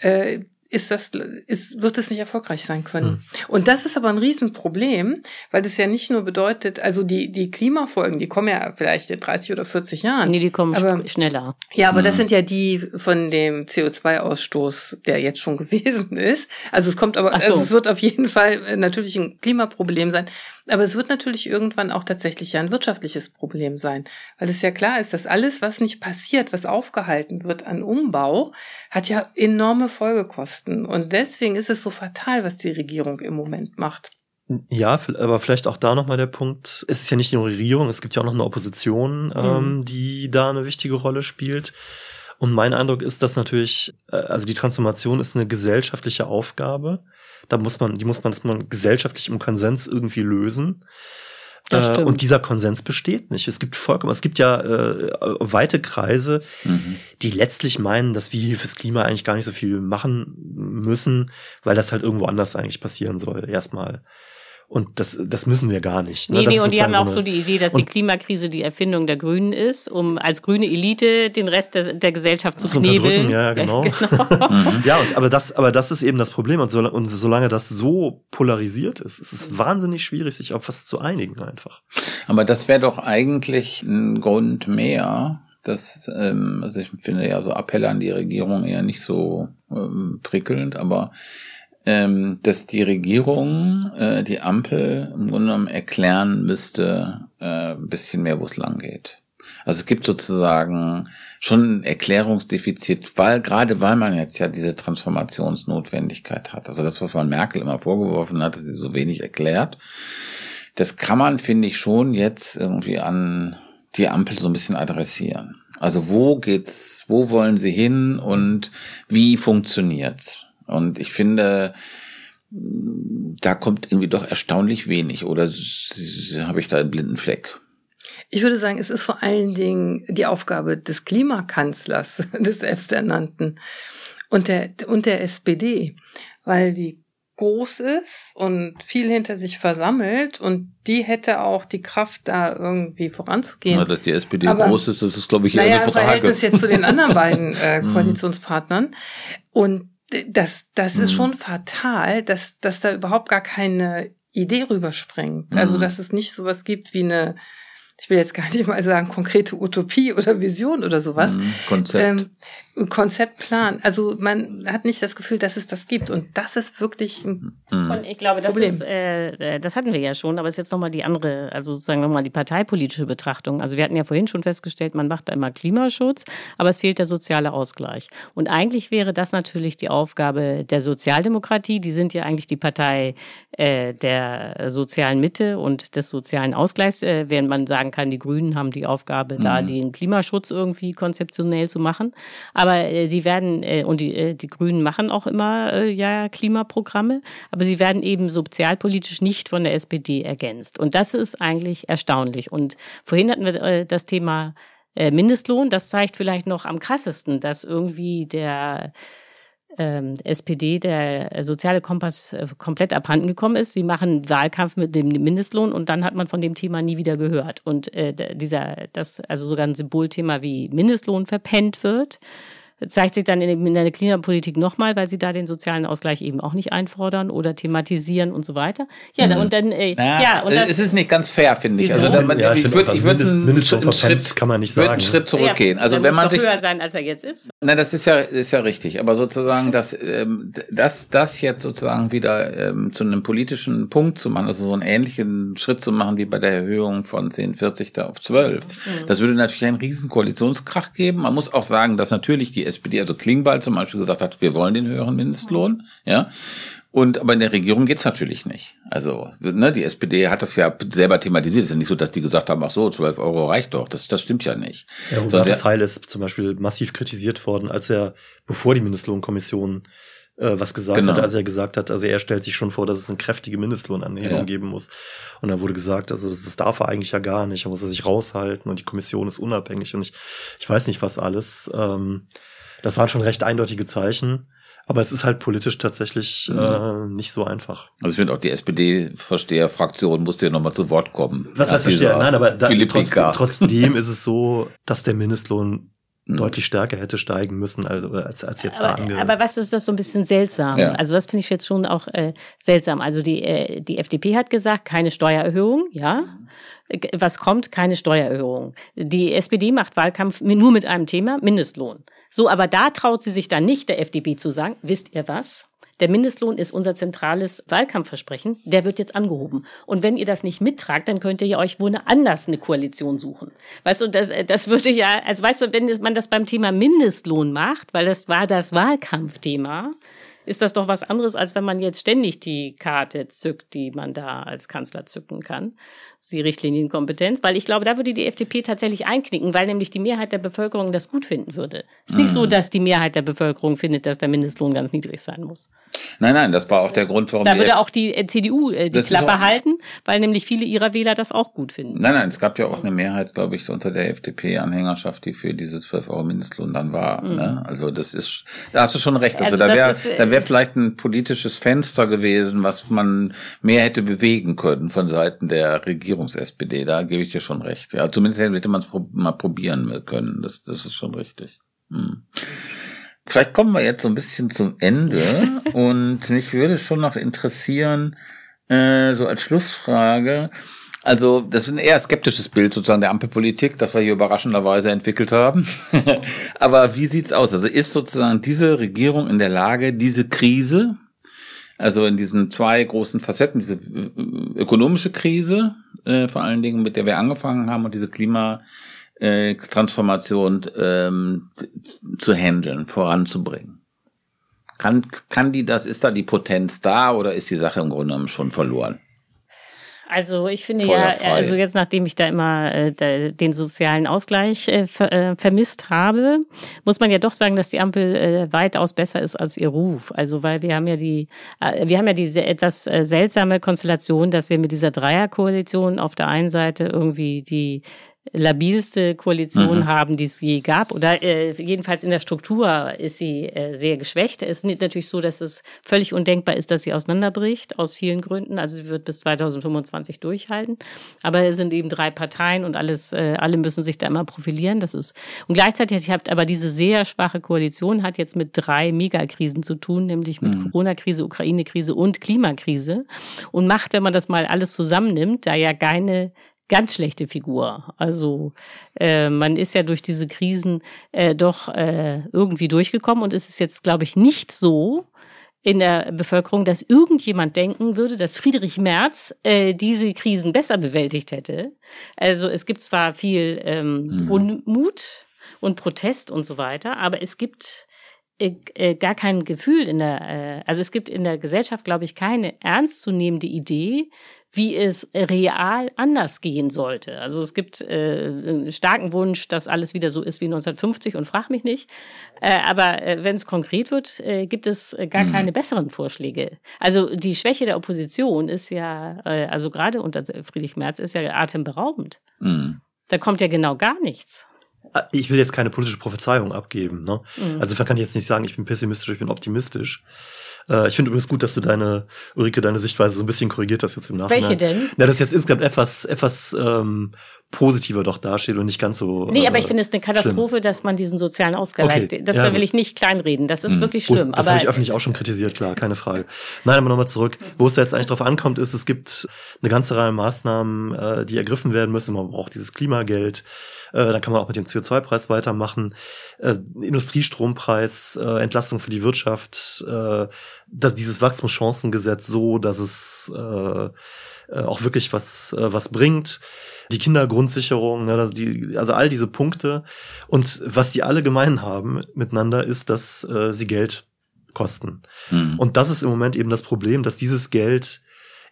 äh, ist das, ist, wird es nicht erfolgreich sein können. Mhm. Und das ist aber ein Riesenproblem, weil das ja nicht nur bedeutet, also die, die Klimafolgen, die kommen ja vielleicht in 30 oder 40 Jahren. Nee, die kommen aber, schneller. Ja, aber mhm. das sind ja die von dem CO2-Ausstoß, der jetzt schon gewesen ist. Also es kommt aber, so. also es wird auf jeden Fall natürlich ein Klimaproblem sein. Aber es wird natürlich irgendwann auch tatsächlich ja ein wirtschaftliches Problem sein, weil es ja klar ist, dass alles, was nicht passiert, was aufgehalten wird an Umbau, hat ja enorme Folgekosten. Und deswegen ist es so fatal, was die Regierung im Moment macht. Ja, aber vielleicht auch da nochmal der Punkt, es ist ja nicht nur die Regierung, es gibt ja auch noch eine Opposition, ähm, mhm. die da eine wichtige Rolle spielt. Und mein Eindruck ist, dass natürlich, äh, also die Transformation ist eine gesellschaftliche Aufgabe. Da muss man, die muss man, das man gesellschaftlich im Konsens irgendwie lösen. Äh, und dieser Konsens besteht nicht. Es gibt vollkommen, es gibt ja äh, weite Kreise, mhm. die letztlich meinen, dass wir hier fürs Klima eigentlich gar nicht so viel machen müssen, weil das halt irgendwo anders eigentlich passieren soll. Erstmal. Und das, das müssen wir gar nicht. Ne? Nee, nee, und die haben auch so, die Idee, dass die Klimakrise die Erfindung der Grünen ist, um als grüne Elite den Rest der, der Gesellschaft zu, zu knebeln. Ja, genau. genau. Mhm. ja, und, aber, das, aber das ist eben das Problem. Und, so, und solange das so polarisiert ist, ist es wahnsinnig schwierig, sich auf was zu einigen einfach. Aber das wäre doch eigentlich ein Grund mehr, dass, ähm, also ich finde ja so Appelle an die Regierung eher nicht so ähm, prickelnd, aber ähm, dass die Regierung, äh, die Ampel im Grunde genommen erklären müsste, äh, ein bisschen mehr, wo es lang geht. Also es gibt sozusagen schon ein Erklärungsdefizit, weil gerade weil man jetzt ja diese Transformationsnotwendigkeit hat. Also das, was man Merkel immer vorgeworfen hat, dass sie so wenig erklärt, das kann man, finde ich, schon jetzt irgendwie an die Ampel so ein bisschen adressieren. Also wo geht's, wo wollen sie hin und wie funktioniert's? Und ich finde, da kommt irgendwie doch erstaunlich wenig. Oder habe ich da einen blinden Fleck? Ich würde sagen, es ist vor allen Dingen die Aufgabe des Klimakanzlers, des selbsternannten und der, und der SPD, weil die groß ist und viel hinter sich versammelt und die hätte auch die Kraft, da irgendwie voranzugehen. Na, dass die SPD Aber, groß ist, das ist, glaube ich, naja, eine Frage. Verhältnis jetzt zu den anderen beiden äh, mhm. Koalitionspartnern. Und das, das mhm. ist schon fatal, dass, dass da überhaupt gar keine Idee rüberspringt. Also, mhm. Also, dass es nicht sowas gibt wie eine, ich will jetzt gar nicht mal sagen, konkrete Utopie oder Vision oder sowas. Mhm. Konzept. Ähm, Konzeptplan. Also man hat nicht das Gefühl, dass es das gibt. Und das ist wirklich ein mhm. Und ich glaube, das Problem. ist, äh, das hatten wir ja schon, aber es ist jetzt nochmal die andere, also sozusagen nochmal die parteipolitische Betrachtung. Also wir hatten ja vorhin schon festgestellt, man macht da immer Klimaschutz, aber es fehlt der soziale Ausgleich. Und eigentlich wäre das natürlich die Aufgabe der Sozialdemokratie. Die sind ja eigentlich die Partei äh, der sozialen Mitte und des sozialen Ausgleichs, äh, während man sagen kann, die Grünen haben die Aufgabe, mhm. da den Klimaschutz irgendwie konzeptionell zu machen. Aber aber äh, sie werden, äh, und die, äh, die Grünen machen auch immer äh, ja Klimaprogramme, aber sie werden eben sozialpolitisch nicht von der SPD ergänzt. Und das ist eigentlich erstaunlich. Und vorhin hatten wir äh, das Thema äh, Mindestlohn. Das zeigt vielleicht noch am krassesten, dass irgendwie der ähm, SPD der soziale Kompass äh, komplett abhanden gekommen ist. Sie machen Wahlkampf mit dem Mindestlohn und dann hat man von dem Thema nie wieder gehört. Und äh, dieser, das, also sogar ein Symbolthema wie Mindestlohn verpennt wird zeigt sich dann in, der Klimapolitik nochmal, weil sie da den sozialen Ausgleich eben auch nicht einfordern oder thematisieren und so weiter. Ja, mhm. und dann, äh, naja, ja, und das, es ist nicht ganz fair, finde ich. Also, da, ja, ich, ich würde, ich würde einen, einen Schritt, kann man nicht sagen. einen Schritt zurückgehen. Ja, also, wenn man sich höher sein, als er jetzt ist. Na, das ist ja, ist ja richtig. Aber sozusagen, dass, ähm, das, das jetzt sozusagen wieder ähm, zu einem politischen Punkt zu machen, also so einen ähnlichen Schritt zu machen wie bei der Erhöhung von 10,40 da auf 12, mhm. das würde natürlich einen riesen Koalitionskrach geben. Man muss auch sagen, dass natürlich die SPD, also Klingbeil zum Beispiel gesagt hat, wir wollen den höheren Mindestlohn, ja. Und aber in der Regierung geht's natürlich nicht. Also ne, die SPD hat das ja selber thematisiert. Es ist ja nicht so, dass die gesagt haben, ach so, 12 Euro reicht doch. Das, das stimmt ja nicht. Ja, Hubertus Heil ist zum Beispiel massiv kritisiert worden, als er, bevor die Mindestlohnkommission äh, was gesagt genau. hat, als er gesagt hat, also er stellt sich schon vor, dass es eine kräftige Mindestlohnanhebung ja. geben muss. Und da wurde gesagt, also das, das darf er eigentlich ja gar nicht, er muss er sich raushalten und die Kommission ist unabhängig und ich, ich weiß nicht was alles. Ähm, das waren schon recht eindeutige Zeichen. Aber es ist halt politisch tatsächlich mhm. äh, nicht so einfach. Also ich finde auch die SPD-Versteher-Fraktion musste ja nochmal zu Wort kommen. Was heißt Versteher? Nein, aber da, trotzdem, trotzdem ist es so, dass der Mindestlohn mhm. deutlich stärker hätte steigen müssen als, als, als jetzt aber, da ange. Aber was ist das so ein bisschen seltsam? Ja. Also das finde ich jetzt schon auch äh, seltsam. Also die, äh, die FDP hat gesagt, keine Steuererhöhung, ja. Was kommt? Keine Steuererhöhung. Die SPD macht Wahlkampf nur mit einem Thema, Mindestlohn. So, aber da traut sie sich dann nicht, der FDP zu sagen, wisst ihr was? Der Mindestlohn ist unser zentrales Wahlkampfversprechen. Der wird jetzt angehoben. Und wenn ihr das nicht mittragt, dann könnt ihr euch wohl anders eine Koalition suchen. Weißt du, das, das würde ja, also weißt du, wenn man das beim Thema Mindestlohn macht, weil das war das Wahlkampfthema, ist das doch was anderes, als wenn man jetzt ständig die Karte zückt, die man da als Kanzler zücken kann die Richtlinienkompetenz, weil ich glaube, da würde die FDP tatsächlich einknicken, weil nämlich die Mehrheit der Bevölkerung das gut finden würde. Es ist mhm. nicht so, mhm. dass die Mehrheit der Bevölkerung findet, dass der Mindestlohn ganz niedrig sein muss. Nein, nein, das war auch der Grund, warum. Da würde auch die äh, CDU äh, die Klappe halten, weil nämlich viele ihrer Wähler das auch gut finden. Nein, nein, es gab ja auch eine Mehrheit, glaube ich, unter der FDP-Anhängerschaft, die für diese 12 Euro Mindestlohn dann war. Mhm. Ne? Also das ist, da hast du schon recht. Also, also da wäre da wäre vielleicht ein politisches Fenster gewesen, was man mehr hätte bewegen können von Seiten der Regierung. Regierungs-SPD, da gebe ich dir schon recht. Ja, zumindest hätte man es mal probieren können. Das, das ist schon richtig. Hm. Vielleicht kommen wir jetzt so ein bisschen zum Ende und mich würde schon noch interessieren, äh, so als Schlussfrage, also das ist ein eher skeptisches Bild sozusagen der Ampelpolitik, das wir hier überraschenderweise entwickelt haben. Aber wie sieht's aus? Also ist sozusagen diese Regierung in der Lage, diese Krise, also in diesen zwei großen Facetten, diese äh, ökonomische Krise, äh, vor allen Dingen, mit der wir angefangen haben, und diese Klimatransformation äh, ähm, zu handeln, voranzubringen. Kann, kann die das, ist da die Potenz da oder ist die Sache im Grunde genommen schon verloren? Also ich finde ja, also jetzt nachdem ich da immer äh, den sozialen Ausgleich äh, ver, äh, vermisst habe, muss man ja doch sagen, dass die Ampel äh, weitaus besser ist als ihr Ruf. Also weil wir haben ja die, äh, wir haben ja diese etwas seltsame Konstellation, dass wir mit dieser Dreierkoalition auf der einen Seite irgendwie die labilste Koalition mhm. haben, die es je gab. Oder äh, jedenfalls in der Struktur ist sie äh, sehr geschwächt. Es ist natürlich so, dass es völlig undenkbar ist, dass sie auseinanderbricht, aus vielen Gründen. Also sie wird bis 2025 durchhalten. Aber es sind eben drei Parteien und alles, äh, alle müssen sich da immer profilieren. Das ist und gleichzeitig habt aber diese sehr schwache Koalition hat jetzt mit drei Megakrisen zu tun, nämlich mit mhm. Corona-Krise, Ukraine-Krise und Klimakrise und macht, wenn man das mal alles zusammennimmt, da ja keine ganz schlechte Figur. Also äh, man ist ja durch diese Krisen äh, doch äh, irgendwie durchgekommen und es ist jetzt, glaube ich, nicht so in der Bevölkerung, dass irgendjemand denken würde, dass Friedrich Merz äh, diese Krisen besser bewältigt hätte. Also es gibt zwar viel ähm, mhm. Unmut und Protest und so weiter, aber es gibt äh, äh, gar kein Gefühl in der, äh, also es gibt in der Gesellschaft, glaube ich, keine ernstzunehmende Idee, wie es real anders gehen sollte. Also es gibt äh, einen starken Wunsch, dass alles wieder so ist wie 1950 und frag mich nicht. Äh, aber äh, wenn es konkret wird, äh, gibt es gar mhm. keine besseren Vorschläge. Also die Schwäche der Opposition ist ja, äh, also gerade unter Friedrich Merz ist ja atemberaubend. Mhm. Da kommt ja genau gar nichts. Ich will jetzt keine politische Prophezeiung abgeben. Ne? Mhm. Also kann ich jetzt nicht sagen, ich bin pessimistisch, ich bin optimistisch. Äh, ich finde übrigens gut, dass du deine, Ulrike, deine Sichtweise so ein bisschen korrigiert hast jetzt im Nachhinein. Welche denn? Na, das jetzt insgesamt etwas, etwas ähm, positiver doch dasteht und nicht ganz so. Nee, äh, aber ich finde es eine Katastrophe, schlimm. dass man diesen sozialen Ausgleich, okay. das ja, will ich nicht kleinreden. Das ist mhm. wirklich schlimm. Gut, das habe ich öffentlich auch schon kritisiert, klar, keine Frage. Nein, aber nochmal zurück. Wo es da jetzt eigentlich drauf ankommt, ist, es gibt eine ganze Reihe Maßnahmen, äh, die ergriffen werden müssen. Man braucht dieses Klimageld. Äh, dann kann man auch mit dem CO2-Preis weitermachen. Äh, Industriestrompreis, äh, Entlastung für die Wirtschaft, äh, dass dieses Wachstumschancengesetz so, dass es äh, äh, auch wirklich was, äh, was bringt. Die Kindergrundsicherung, ne, die, also all diese Punkte. Und was die alle gemein haben miteinander, ist, dass äh, sie Geld kosten. Mhm. Und das ist im Moment eben das Problem, dass dieses Geld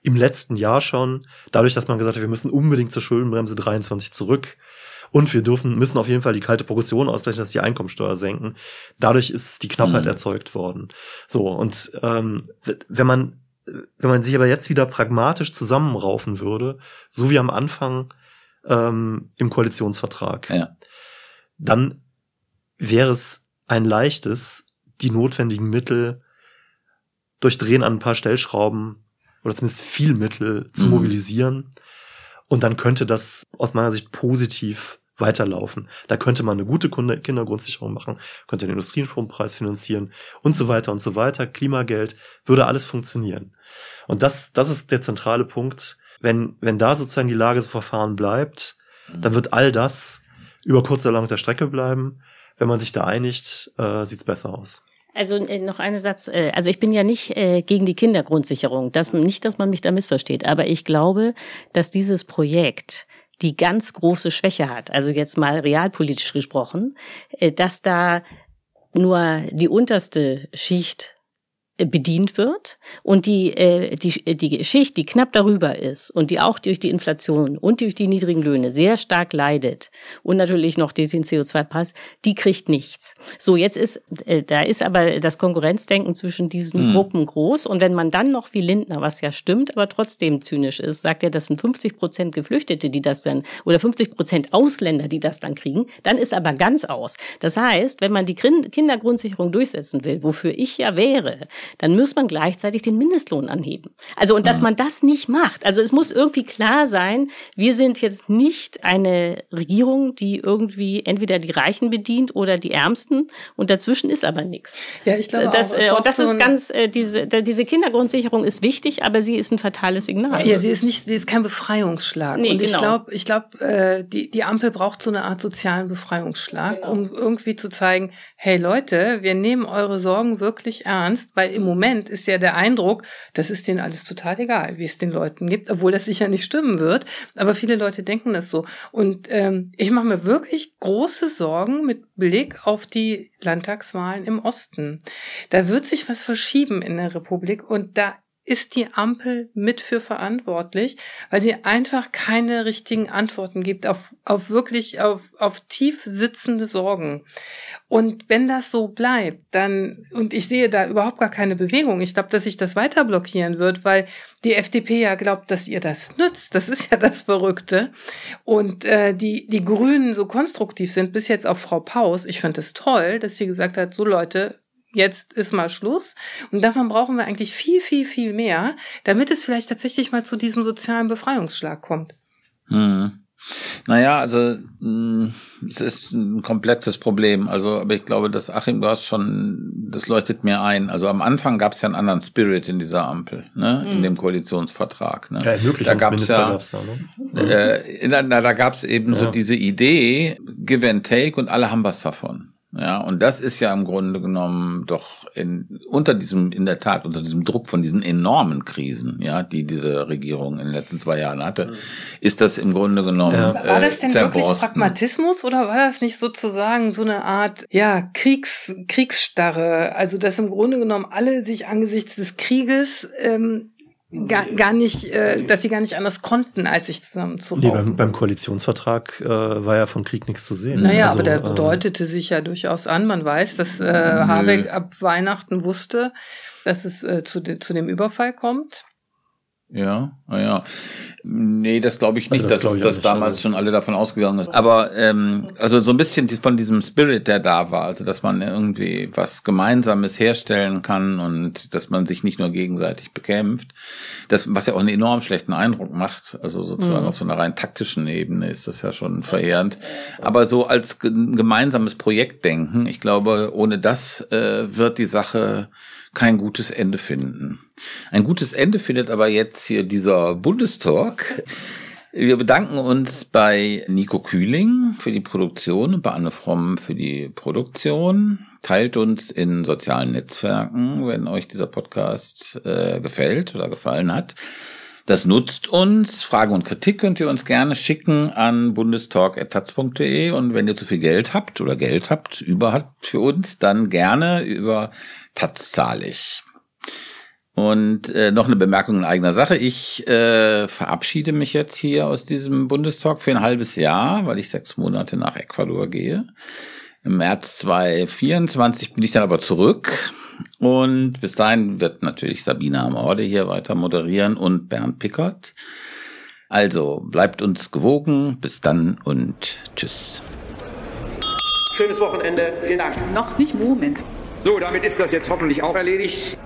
im letzten Jahr schon, dadurch, dass man gesagt hat, wir müssen unbedingt zur Schuldenbremse 23 zurück, und wir dürfen, müssen auf jeden Fall die kalte Progression ausgleichen, dass die Einkommensteuer senken. Dadurch ist die Knappheit mhm. erzeugt worden. So, und ähm, wenn man wenn man sich aber jetzt wieder pragmatisch zusammenraufen würde, so wie am Anfang ähm, im Koalitionsvertrag, ja. dann wäre es ein leichtes, die notwendigen Mittel durch Drehen an ein paar Stellschrauben oder zumindest viel Mittel zu mhm. mobilisieren. Und dann könnte das aus meiner Sicht positiv weiterlaufen. Da könnte man eine gute Kindergrundsicherung machen, könnte den Industriestrompreis finanzieren und so weiter und so weiter. Klimageld würde alles funktionieren. Und das, das ist der zentrale Punkt. Wenn, wenn da sozusagen die Lage so verfahren bleibt, dann wird all das über kurz oder lang der Strecke bleiben. Wenn man sich da einigt, äh, sieht's besser aus. Also äh, noch einen Satz. Äh, also ich bin ja nicht äh, gegen die Kindergrundsicherung. Das, nicht, dass man mich da missversteht. Aber ich glaube, dass dieses Projekt die ganz große Schwäche hat, also jetzt mal realpolitisch gesprochen, äh, dass da nur die unterste Schicht bedient wird und die, äh, die, die Schicht, die knapp darüber ist und die auch durch die Inflation und durch die niedrigen Löhne sehr stark leidet und natürlich noch den CO2-Preis, die kriegt nichts. So, jetzt ist, äh, da ist aber das Konkurrenzdenken zwischen diesen hm. Gruppen groß und wenn man dann noch wie Lindner, was ja stimmt, aber trotzdem zynisch ist, sagt er, das sind 50 Prozent Geflüchtete, die das dann, oder 50 Prozent Ausländer, die das dann kriegen, dann ist aber ganz aus. Das heißt, wenn man die Kindergrundsicherung durchsetzen will, wofür ich ja wäre, dann muss man gleichzeitig den Mindestlohn anheben. Also und dass mhm. man das nicht macht. Also es muss irgendwie klar sein, wir sind jetzt nicht eine Regierung, die irgendwie entweder die Reichen bedient oder die Ärmsten und dazwischen ist aber nichts. Ja, ich glaube das, auch. Äh, und das ist ganz äh, diese diese Kindergrundsicherung ist wichtig, aber sie ist ein fatales Signal. Ja, sie ist nicht, sie ist kein Befreiungsschlag. Nee, und ich genau. glaube, ich glaube, äh, die die Ampel braucht so eine Art sozialen Befreiungsschlag, genau. um irgendwie zu zeigen, hey Leute, wir nehmen eure Sorgen wirklich ernst, weil im Moment ist ja der Eindruck, das ist denen alles total egal, wie es den Leuten gibt, obwohl das sicher nicht stimmen wird. Aber viele Leute denken das so. Und ähm, ich mache mir wirklich große Sorgen mit Blick auf die Landtagswahlen im Osten. Da wird sich was verschieben in der Republik und da ist die Ampel mit für verantwortlich, weil sie einfach keine richtigen Antworten gibt auf, auf wirklich, auf, auf tief sitzende Sorgen. Und wenn das so bleibt, dann, und ich sehe da überhaupt gar keine Bewegung, ich glaube, dass sich das weiter blockieren wird, weil die FDP ja glaubt, dass ihr das nützt. Das ist ja das Verrückte. Und äh, die, die Grünen so konstruktiv sind, bis jetzt auf Frau Paus. Ich finde es toll, dass sie gesagt hat, so Leute, jetzt ist mal Schluss. Und davon brauchen wir eigentlich viel, viel, viel mehr, damit es vielleicht tatsächlich mal zu diesem sozialen Befreiungsschlag kommt. Hm. Naja, also hm, es ist ein komplexes Problem. Also, aber ich glaube, dass Achim, du hast schon, das leuchtet mir ein. Also am Anfang gab es ja einen anderen Spirit in dieser Ampel, ne, mhm. in dem Koalitionsvertrag. Ne? Ja, da gab's ja, gab's da, ne? äh, in, na, da gab es eben ja. so diese Idee, Give and Take und alle haben was davon. Ja, und das ist ja im Grunde genommen doch in, unter diesem, in der Tat, unter diesem Druck von diesen enormen Krisen, ja, die diese Regierung in den letzten zwei Jahren hatte, mhm. ist das im Grunde genommen. Ja. War das denn wirklich Pragmatismus oder war das nicht sozusagen so eine Art, ja, Kriegs, Kriegsstarre? Also, dass im Grunde genommen alle sich angesichts des Krieges ähm, gar, gar nicht, äh, dass sie gar nicht anders konnten, als sich zusammen zu nee, beim, beim Koalitionsvertrag äh, war ja von Krieg nichts zu sehen. Naja, also, aber der äh, bedeutete sich ja durchaus an. Man weiß, dass äh, Habeck ab Weihnachten wusste, dass es äh, zu, de, zu dem Überfall kommt. Ja, ja. Nee, das glaube ich nicht, Also das dass, ich dass nicht, damals also- schon alle davon ausgegangen ist. Aber ähm, also so ein bisschen von diesem Spirit, der da war, also dass man irgendwie was Gemeinsames herstellen kann und dass man sich nicht nur gegenseitig bekämpft. Das, was ja auch einen enorm schlechten Eindruck macht, also sozusagen Mhm. auf so einer rein taktischen Ebene ist das ja schon verheerend. Aber so als ge- gemeinsames Projekt denken, ich glaube, ohne das äh, wird die Sache kein gutes Ende finden. Ein gutes Ende findet aber jetzt hier dieser Bundestalk. Wir bedanken uns bei Nico Kühling für die Produktion und bei Anne Fromm für die Produktion. Teilt uns in sozialen Netzwerken, wenn euch dieser Podcast äh, gefällt oder gefallen hat. Das nutzt uns. Fragen und Kritik könnt ihr uns gerne schicken an bundestalk.taz.de und wenn ihr zu viel Geld habt oder Geld habt, über habt für uns, dann gerne über Taz zahlig. Und äh, noch eine Bemerkung in eigener Sache. Ich äh, verabschiede mich jetzt hier aus diesem Bundestalk für ein halbes Jahr, weil ich sechs Monate nach Ecuador gehe. Im März 2024 bin ich dann aber zurück. Und bis dahin wird natürlich Sabina Amorde hier weiter moderieren und Bernd Pickert. Also bleibt uns gewogen. Bis dann und tschüss. Schönes Wochenende. Vielen Dank. Noch nicht Moment. So, damit ist das jetzt hoffentlich auch erledigt.